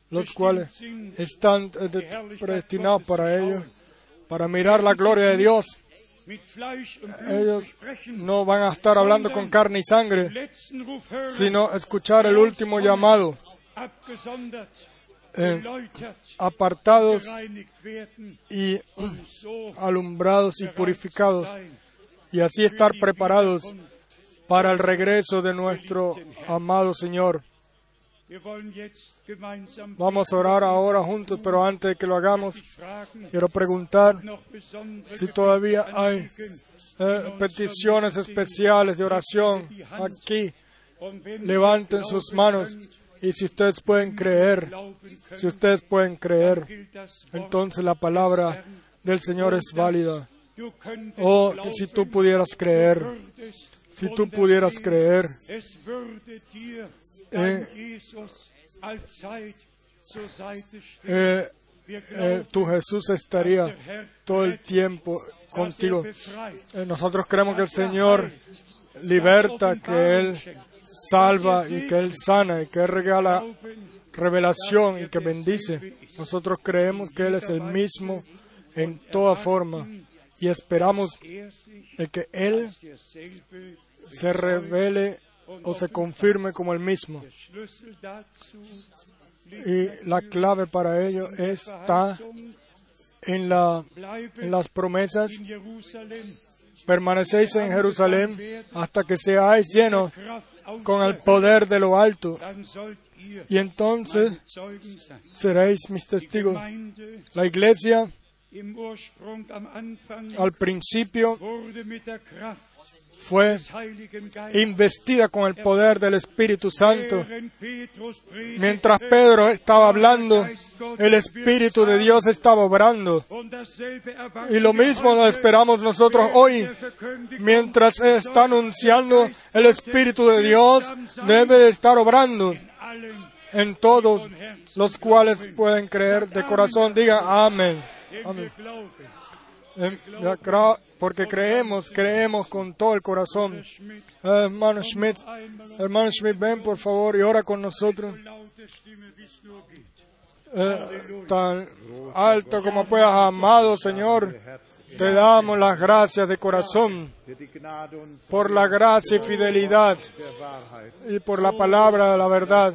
los cuales están eh, de- predestinados para ello, para mirar la gloria de Dios. Ellos no van a estar hablando con carne y sangre, sino escuchar el último llamado, eh, apartados y alumbrados y purificados, y así estar preparados para el regreso de nuestro amado Señor. Vamos a orar ahora juntos, pero antes de que lo hagamos, quiero preguntar si todavía hay eh, peticiones especiales de oración aquí. Levanten sus manos y si ustedes pueden creer, si ustedes pueden creer, entonces la palabra del Señor es válida. Oh, si tú pudieras creer, si tú pudieras creer, Eh. Eh, eh, tu Jesús estaría todo el tiempo er contigo. befreit, Eh, Nosotros creemos que el er Señor liberta, que Él salva y que Él sana y que Él regala revelación y que bendice. Nosotros creemos que Él es el mismo en toda forma y esperamos er de que Él se revele o se confirme como el mismo. Y la clave para ello está en, las promesas. Permanecéis en Jerusalén hasta que seáis llenos con el poder de lo alto. Y entonces seréis mis testigos. La iglesia al principio fue investida con el poder del Espíritu Santo. Mientras Pedro estaba hablando, el Espíritu de Dios estaba obrando. Y lo mismo esperamos nosotros hoy. Mientras está anunciando, el Espíritu de Dios debe de estar obrando en todos los cuales pueden creer de corazón. Digan amén. Amén. Porque creemos, creemos con todo el corazón. Hermano Schmidt, hermano Schmidt, ven por favor y ora con nosotros. Eh, tan alto como puedas, amado Señor. Te damos las gracias de corazón por la gracia y fidelidad y por la palabra de la verdad,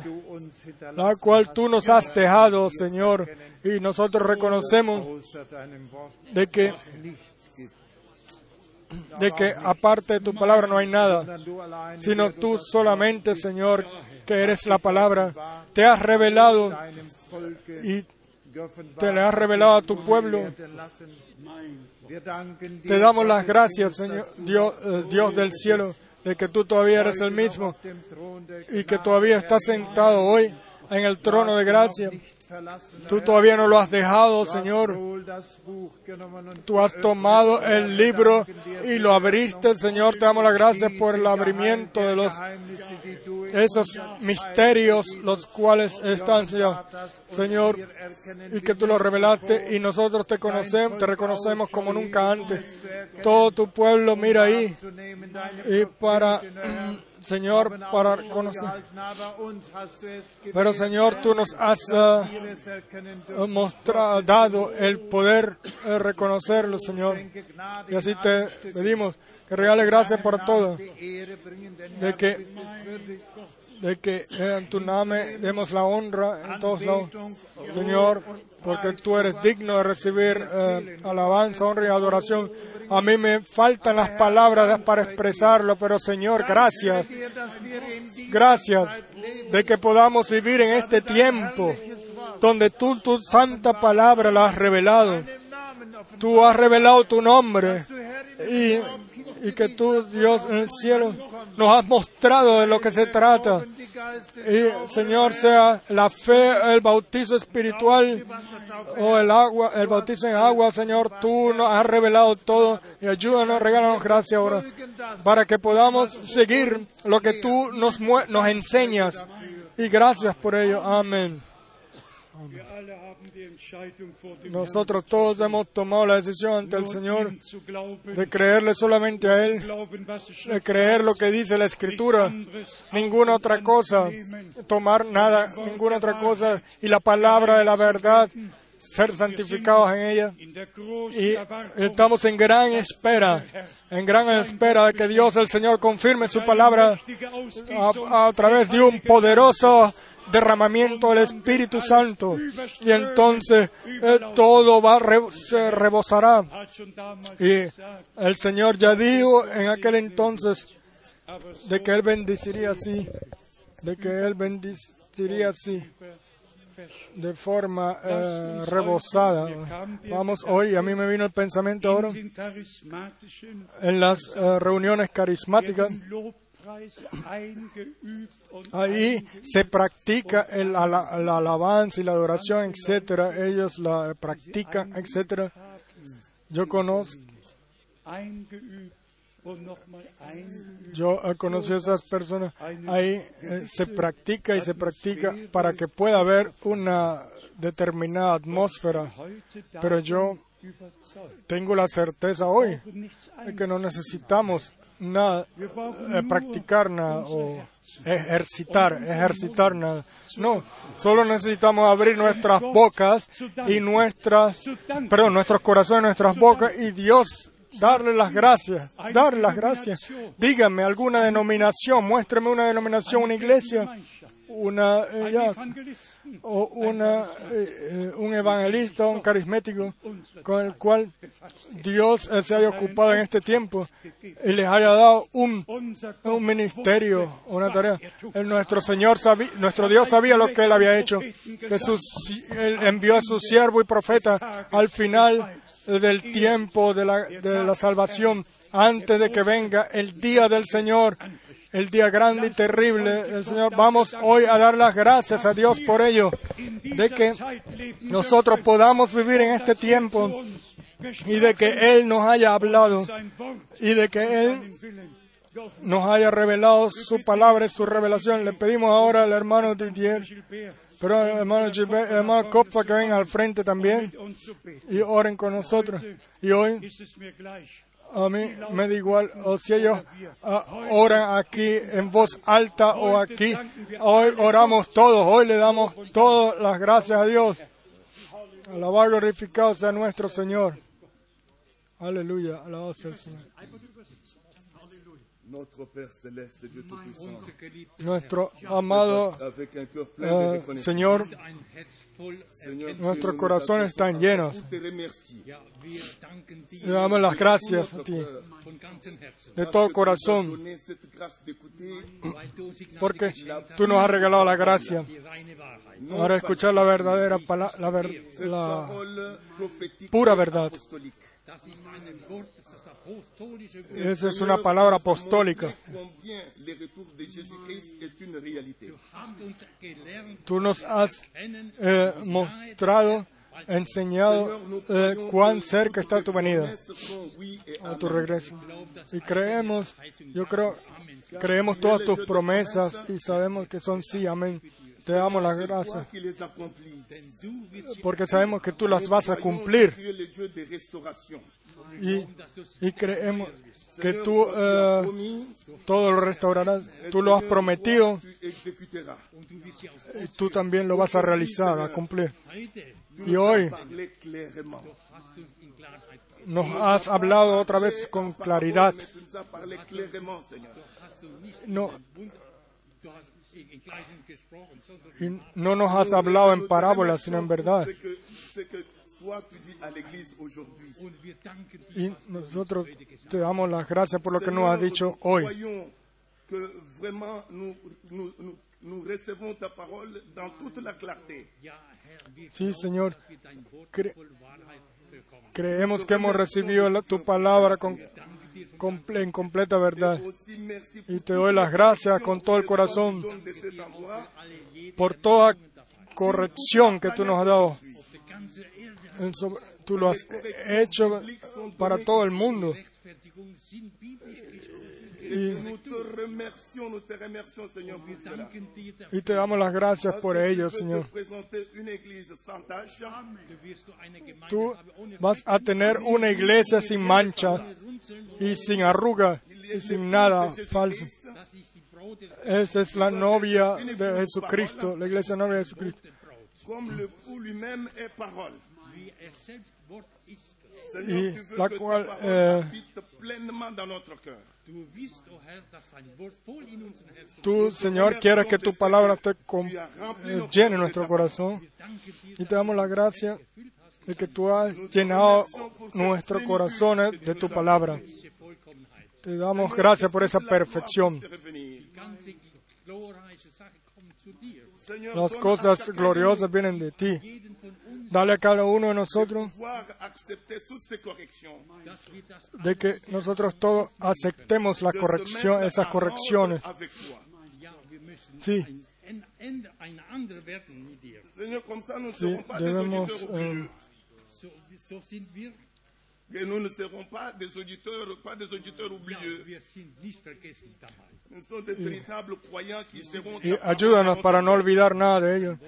la cual tú nos has dejado, Señor. Y nosotros reconocemos de que, de que aparte de tu palabra no hay nada, sino tú solamente, Señor, que eres la palabra, te has revelado y te le has revelado a tu pueblo. Te damos las gracias, Señor, Dios, eh, Dios del cielo, de que tú todavía eres el mismo y que todavía estás sentado hoy en el trono de gracia. Tú todavía no lo has dejado, Señor. Tú has tomado el libro y lo abriste, Señor. Te damos las gracias por el abrimiento de los esos misterios, los cuales están, Señor, Señor, y que tú los revelaste y nosotros te conocemos, te reconocemos como nunca antes. Todo tu pueblo mira ahí y para, Señor, para conocer. Pero, Señor, tú nos has dürfen. mostrado, dado el poder de reconocerlo, Señor. Y así te pedimos que regale gracias por todo, de que, de que eh, en tu nombre demos la honra en todos lados. Señor, porque tú eres digno de recibir eh, alabanza, honra y adoración. A mí me faltan las palabras para expresarlo, pero Señor, gracias, gracias de que podamos vivir en este tiempo donde tú tu santa palabra la has revelado. Tú has revelado tu nombre y, y que tú, Dios en el cielo, nos has mostrado de lo que se trata. Y Señor, sea la fe, el bautizo espiritual o el agua, el bautizo en agua, Señor, tú nos has revelado todo y ayúdanos, regálanos gracias ahora para que podamos seguir lo que tú nos, nos enseñas. Y gracias por ello. Amén. Wir Nosotros todos hemos tomado la decisión ante el Señor de creerle solamente a Él, de creer lo que dice la Escritura, ninguna otra cosa, tomar nada, ninguna otra cosa, y la palabra de la verdad, ser santificados en ella. Y estamos en gran espera, en gran espera de que Dios el Señor confirme su palabra a través de un poderoso derramamiento del Espíritu Santo. Y entonces eh, todo va se rebosará. Y el Señor ya dijo en aquel entonces de que Él bendeciría así, de que Él bendeciría así, de forma eh, rebosada. Vamos hoy, a mí me vino el pensamiento ahora, en las eh, reuniones carismáticas, ahí se practica el- la, la alabanza y la adoración, etcétera. Ellos la practican, etcétera. Yo conozco, yo conocí a esas personas. Ahí eh, se practica y se practica para que pueda haber una determinada atmósfera. Pero yo tengo la certeza hoy de que no necesitamos nada, eh, practicar nada o ejercitar, ejercitar nada. No, solo necesitamos abrir nuestras bocas y nuestras, perdón, nuestros corazones, nuestras bocas y Dios darle las gracias, darle las gracias. Dígame alguna denominación, muéstreme una denominación, una iglesia, una eh, ya, o una, eh, eh, un evangelista, un carismático con el cual Dios se haya ocupado en este tiempo y les haya dado un, un ministerio, una tarea. Nuestro Señor sabía, nuestro Dios sabía lo que Él había hecho. Que sus- Él envió a su siervo y profeta al final del tiempo de la, de la salvación, antes de que venga el día del Señor, el día grande y terrible del Señor. Vamos hoy a dar las gracias a Dios por ello, de que nosotros podamos vivir en este tiempo y de que Él nos haya hablado y de que Él nos haya revelado su palabra y su revelación. Le pedimos ahora al hermano Didier, pero al hermano, Gilbert, al hermano Kopfa que venga al frente también y oren con nosotros. Y hoy a mí me da igual o si ellos ah, oran aquí en voz alta o aquí. Hoy oramos todos, hoy le damos todas las gracias a Dios. Alabado y glorificado sea nuestro Señor. Aleluya, alabado sea el Señor. Nuestro amado eh, Señor, nuestros corazones están llenos. Le damos las gracias a ti. De todo corazón, porque tú nos has regalado la gracia para escuchar la verdadera la, ver- la pura verdad. Esa es una palabra apostólica. Tú nos has eh, mostrado, enseñado eh, cuán cerca está tu venida, et a tu regreso. Y creemos, yo creo, creemos todas tus promesas y sabemos que son sí, amén. Te damos las gracias. porque sabemos que tú las vas a cumplir. y, y creemos que tú eh, todo lo restaurarás. Tú lo has prometido. Y tú también lo vas a realizar, a cumplir. Y hoy nos has hablado otra vez con claridad. No, y no nos has hablado en parábolas, sino en verdad. Y nosotros te damos las gracias por lo que nos has dicho hoy. Sí, Señor, cre- creemos que hemos recibido la- tu palabra con, en completa verdad. Y te doy las gracias con todo el corazón por toda corrección que tú nos has dado. Tú lo has hecho para todo el mundo. Y te damos las gracias por ello, Señor. Tú vas a tener una iglesia sin mancha. y sin arruga y sin nada falso. Esa es la novia de Jesucristo, la iglesia novia de Jesucristo. Y la cual, eh, Tú, Señor, quieres que tu palabra te eh, llene nuestro corazón. Y te damos la gracia de que tú has llenado nuestros corazones de tu palabra. Te damos gracias por esa perfección. Las cosas gloriosas vienen de ti. Dale a cada uno de nosotros de que nosotros todos aceptemos la corrección, esas correcciones. Sí. Sí, debemos eh. Que nous ne serons pas des auditeurs, pas des auditeurs oublieux. Nous sommes des véritables croyants qui seront ayúdanos para no olvidar nada de ello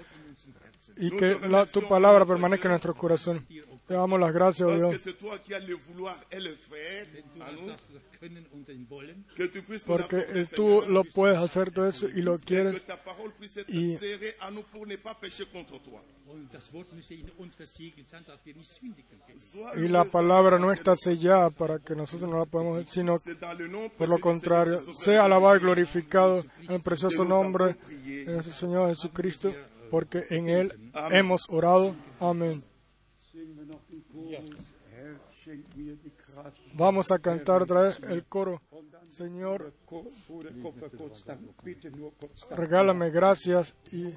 y que la- tu palabra permanezca en nuestro corazón. Te damos las gracias, oh Dios, porque tú lo puedes hacer todo eso y lo quieres. Y- Y la palabra no está sellada para que nosotros no la podamos, sino nom por lo contrario, sea alabado y glorificado en el precioso nombre de nuestro Señor Jesucristo, porque en Él hemos orado. Amén. Vamos a cantar otra vez el coro. Señor, regálame gracias y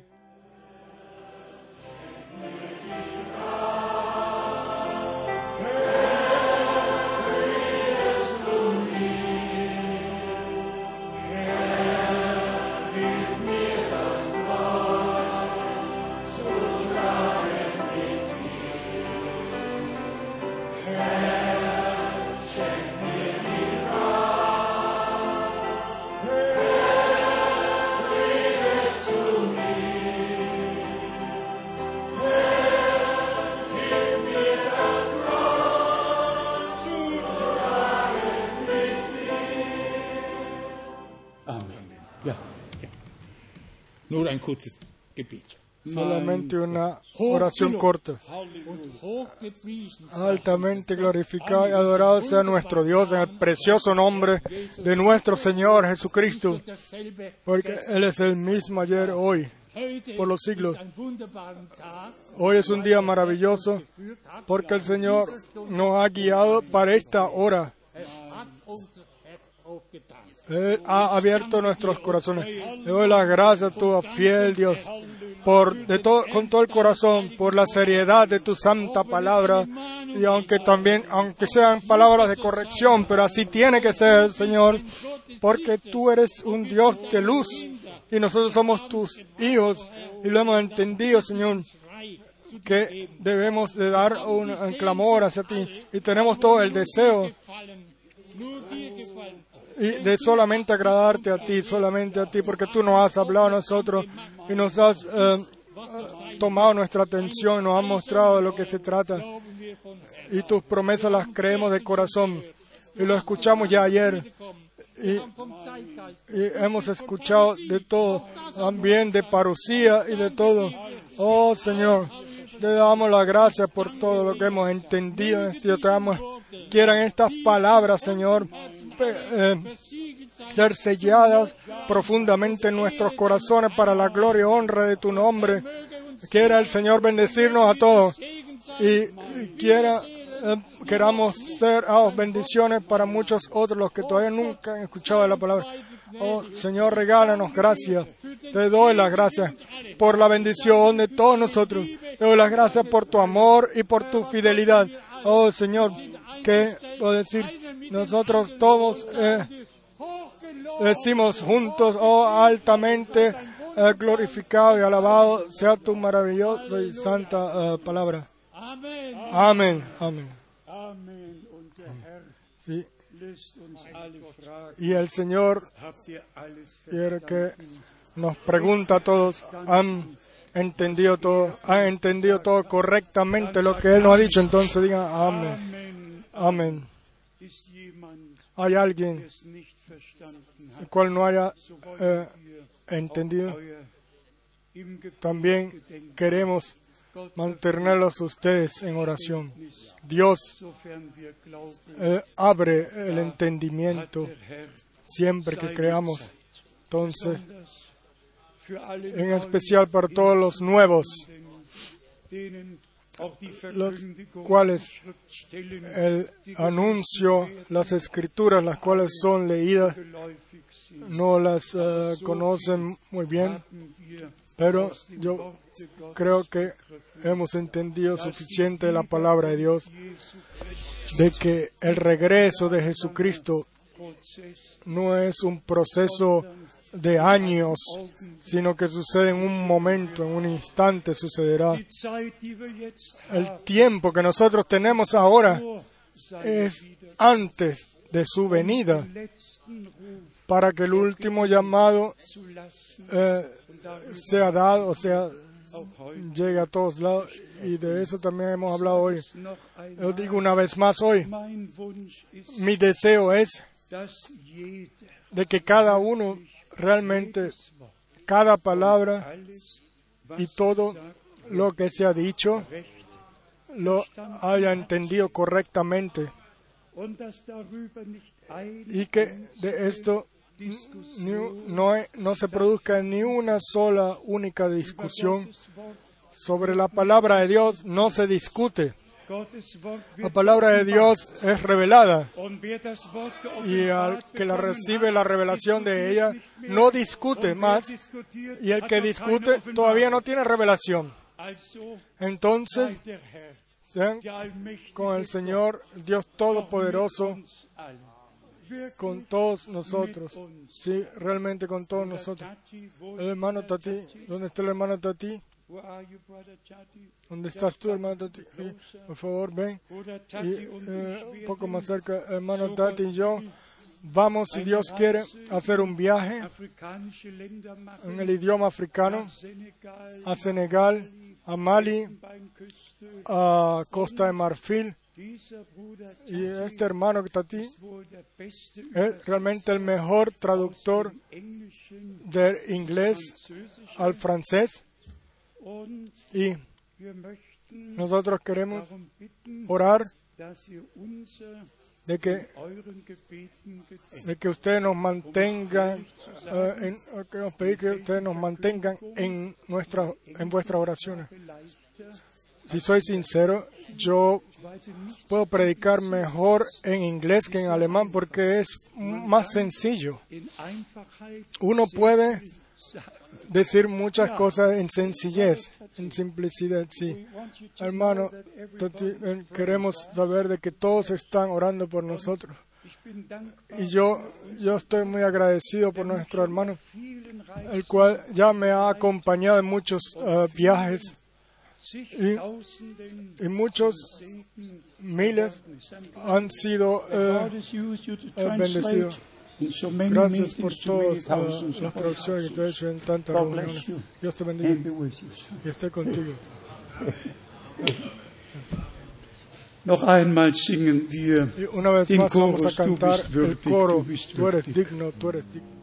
Solamente una oración corta. Altamente glorificado y adorado sea nuestro Dios en el precioso nombre de nuestro Señor Jesucristo, porque Él es el mismo ayer, hoy. Por los siglos. Hoy es un día maravilloso porque el Señor nos ha guiado para esta hora. Él ha abierto nuestros corazones. Le doy las gracias a tu fiel Dios por de todo, con todo el corazón por la seriedad de tu santa palabra. Y aunque también aunque sean palabras de corrección, pero así tiene que ser, Señor, porque tú eres un Dios de luz y nosotros somos tus hijos. Y lo hemos entendido, Señor que debemos de dar un, un clamor hacia ti. Y tenemos todo el deseo de solamente agradarte a ti, solamente a ti, porque tú nos has hablado a nosotros y nos has eh, tomado nuestra atención, nos has mostrado de lo que se trata y tus promesas las creemos de corazón y lo escuchamos ya ayer y, y hemos escuchado de todo, también de parucía y de todo. Oh Señor, te damos las gracias por todo lo que hemos entendido. Te damos, quieran estas palabras, Señor, eh, ser selladas profundamente en nuestros corazones para la gloria y honra de tu nombre. Quiera el Señor bendecirnos a todos y, quiera eh, queramos ser oh, bendiciones para muchos otros los que todavía nunca han escuchado la palabra. Oh Señor, regálanos gracias. Te doy las gracias por la bendición de todos nosotros. Te doy las gracias por tu amor y por tu fidelidad. Oh Señor, que puedo decir, nosotros todos eh, decimos juntos, oh altamente eh, glorificado y alabado sea tu maravillosa y santa eh, palabra. Amén, amén. Sí. Y el Señor quiere que nos pregunta a todos, ¿han entendido todo? ¿Han entendido todo correctamente lo que Él nos ha dicho? Entonces digan amén. Amén. ¿Hay alguien el cual no haya eh, entendido? También queremos mantenerlos ustedes en oración. Dios eh, abre el entendimiento siempre que creamos. Entonces, en especial para todos los nuevos, los cuales el anuncio, las escrituras, las cuales son leídas, no las eh, conocen muy bien, pero yo creo que hemos entendido suficiente la palabra de Dios, de que el regreso de Jesucristo no es un proceso de años, sino que sucede en un momento, en un instante sucederá. El tiempo que nosotros tenemos ahora es antes de su venida, para que el último llamado eh, sea dado, o sea, llegue a todos lados. Y de eso también hemos hablado hoy. einmal. digo una vez más hoy. Mi deseo es de que cada uno realmente, cada palabra y todo lo que se ha dicho lo haya entendido correctamente y que de esto no, no se produzca ni una sola única discusión sobre la palabra de Dios, no se discute. La palabra de Dios es revelada y al que la recibe la revelación de ella no discute más y el que discute todavía no tiene revelación. Entonces, con el Señor Dios Todopoderoso, con todos nosotros. Sí, realmente con todos nosotros. El hermano Tati? ¿dónde está el hermano Tati? Tati? ¿Dónde estás tú, hermano Tati? Por favor, ven. Y Tati eh, un poco más cerca, hermano Tati y yo, vamos, si Dios quiere, a hacer un viaje en el idioma africano a Senegal, a Mali, a Costa de Marfil, Y este hermano beste es realmente el mejor traductor Englischen, de inglés al francés. Y nosotros queremos orar de que, de que ustedes nos mantengan, eh, en, que que ustedes nos mantengan en, nuestra, en vuestras oraciones. Si soy sincero, yo puedo predicar mejor en inglés que en alemán porque es más sencillo. Uno puede decir muchas cosas en sencillez, en simplicidad, sí. Hermano, eh, queremos saber de que todos están orando por nosotros. Y yo, yo estoy muy agradecido por nuestro hermano, el cual ya me ha acompañado en muchos eh, viajes y muchos miles han sido eh, bendecidos. Gracias por todas las traducciones que tú has hecho en tantas reuniones. Dios te bendiga y esté contigo. Noch einmal singen wir Y una vez den más vamos a Chorus, du cantar bist el würdig, coro, du bist tú eres würdig. digno, tú eres digno.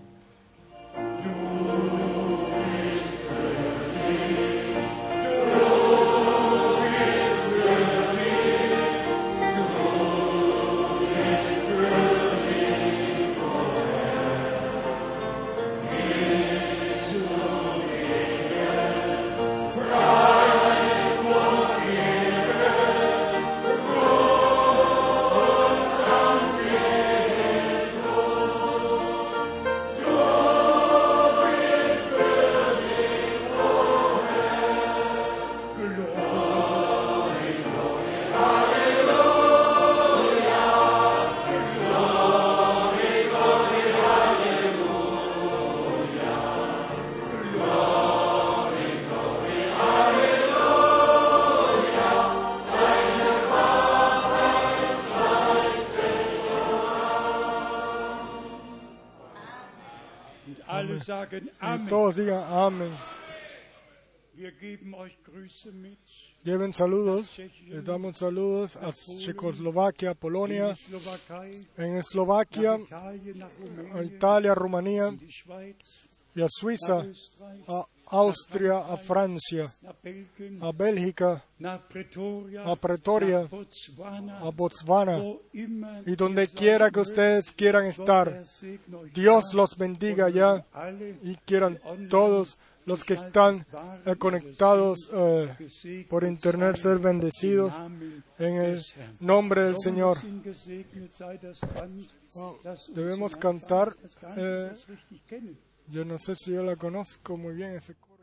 Lleven saludos. Les damos saludos a Checoslovaquia, Polonia, en Eslovaquia, a Italia, Rumanía y a Suiza, a Austria, a Francia, a Bélgica, a Pretoria, a Botswana y donde quiera que ustedes quieran estar. Dios los bendiga ya y quieran todos los que están eh, conectados eh, por internet ser bendecidos en el nombre del Señor. Debemos cantar, eh. Yo no sé si yo la conozco muy bien ese coro.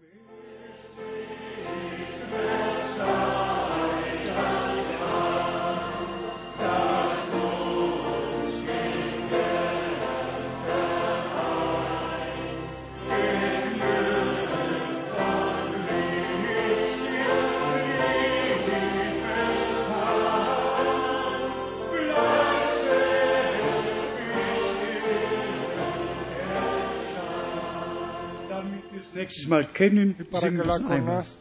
Que wir la es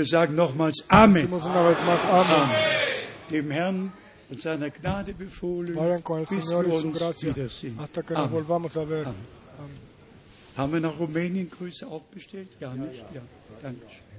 wir sagen nochmals Amen. Amén. Dem Herrn und seiner Gnade befohlen, Vayan con el bis Señor wir uns wiedersehen. hasta que nos Amen. volvamos a ver. Haben wir nach Rumänien Grüße auch bestellt? Ja, nicht? Ja, danke schön.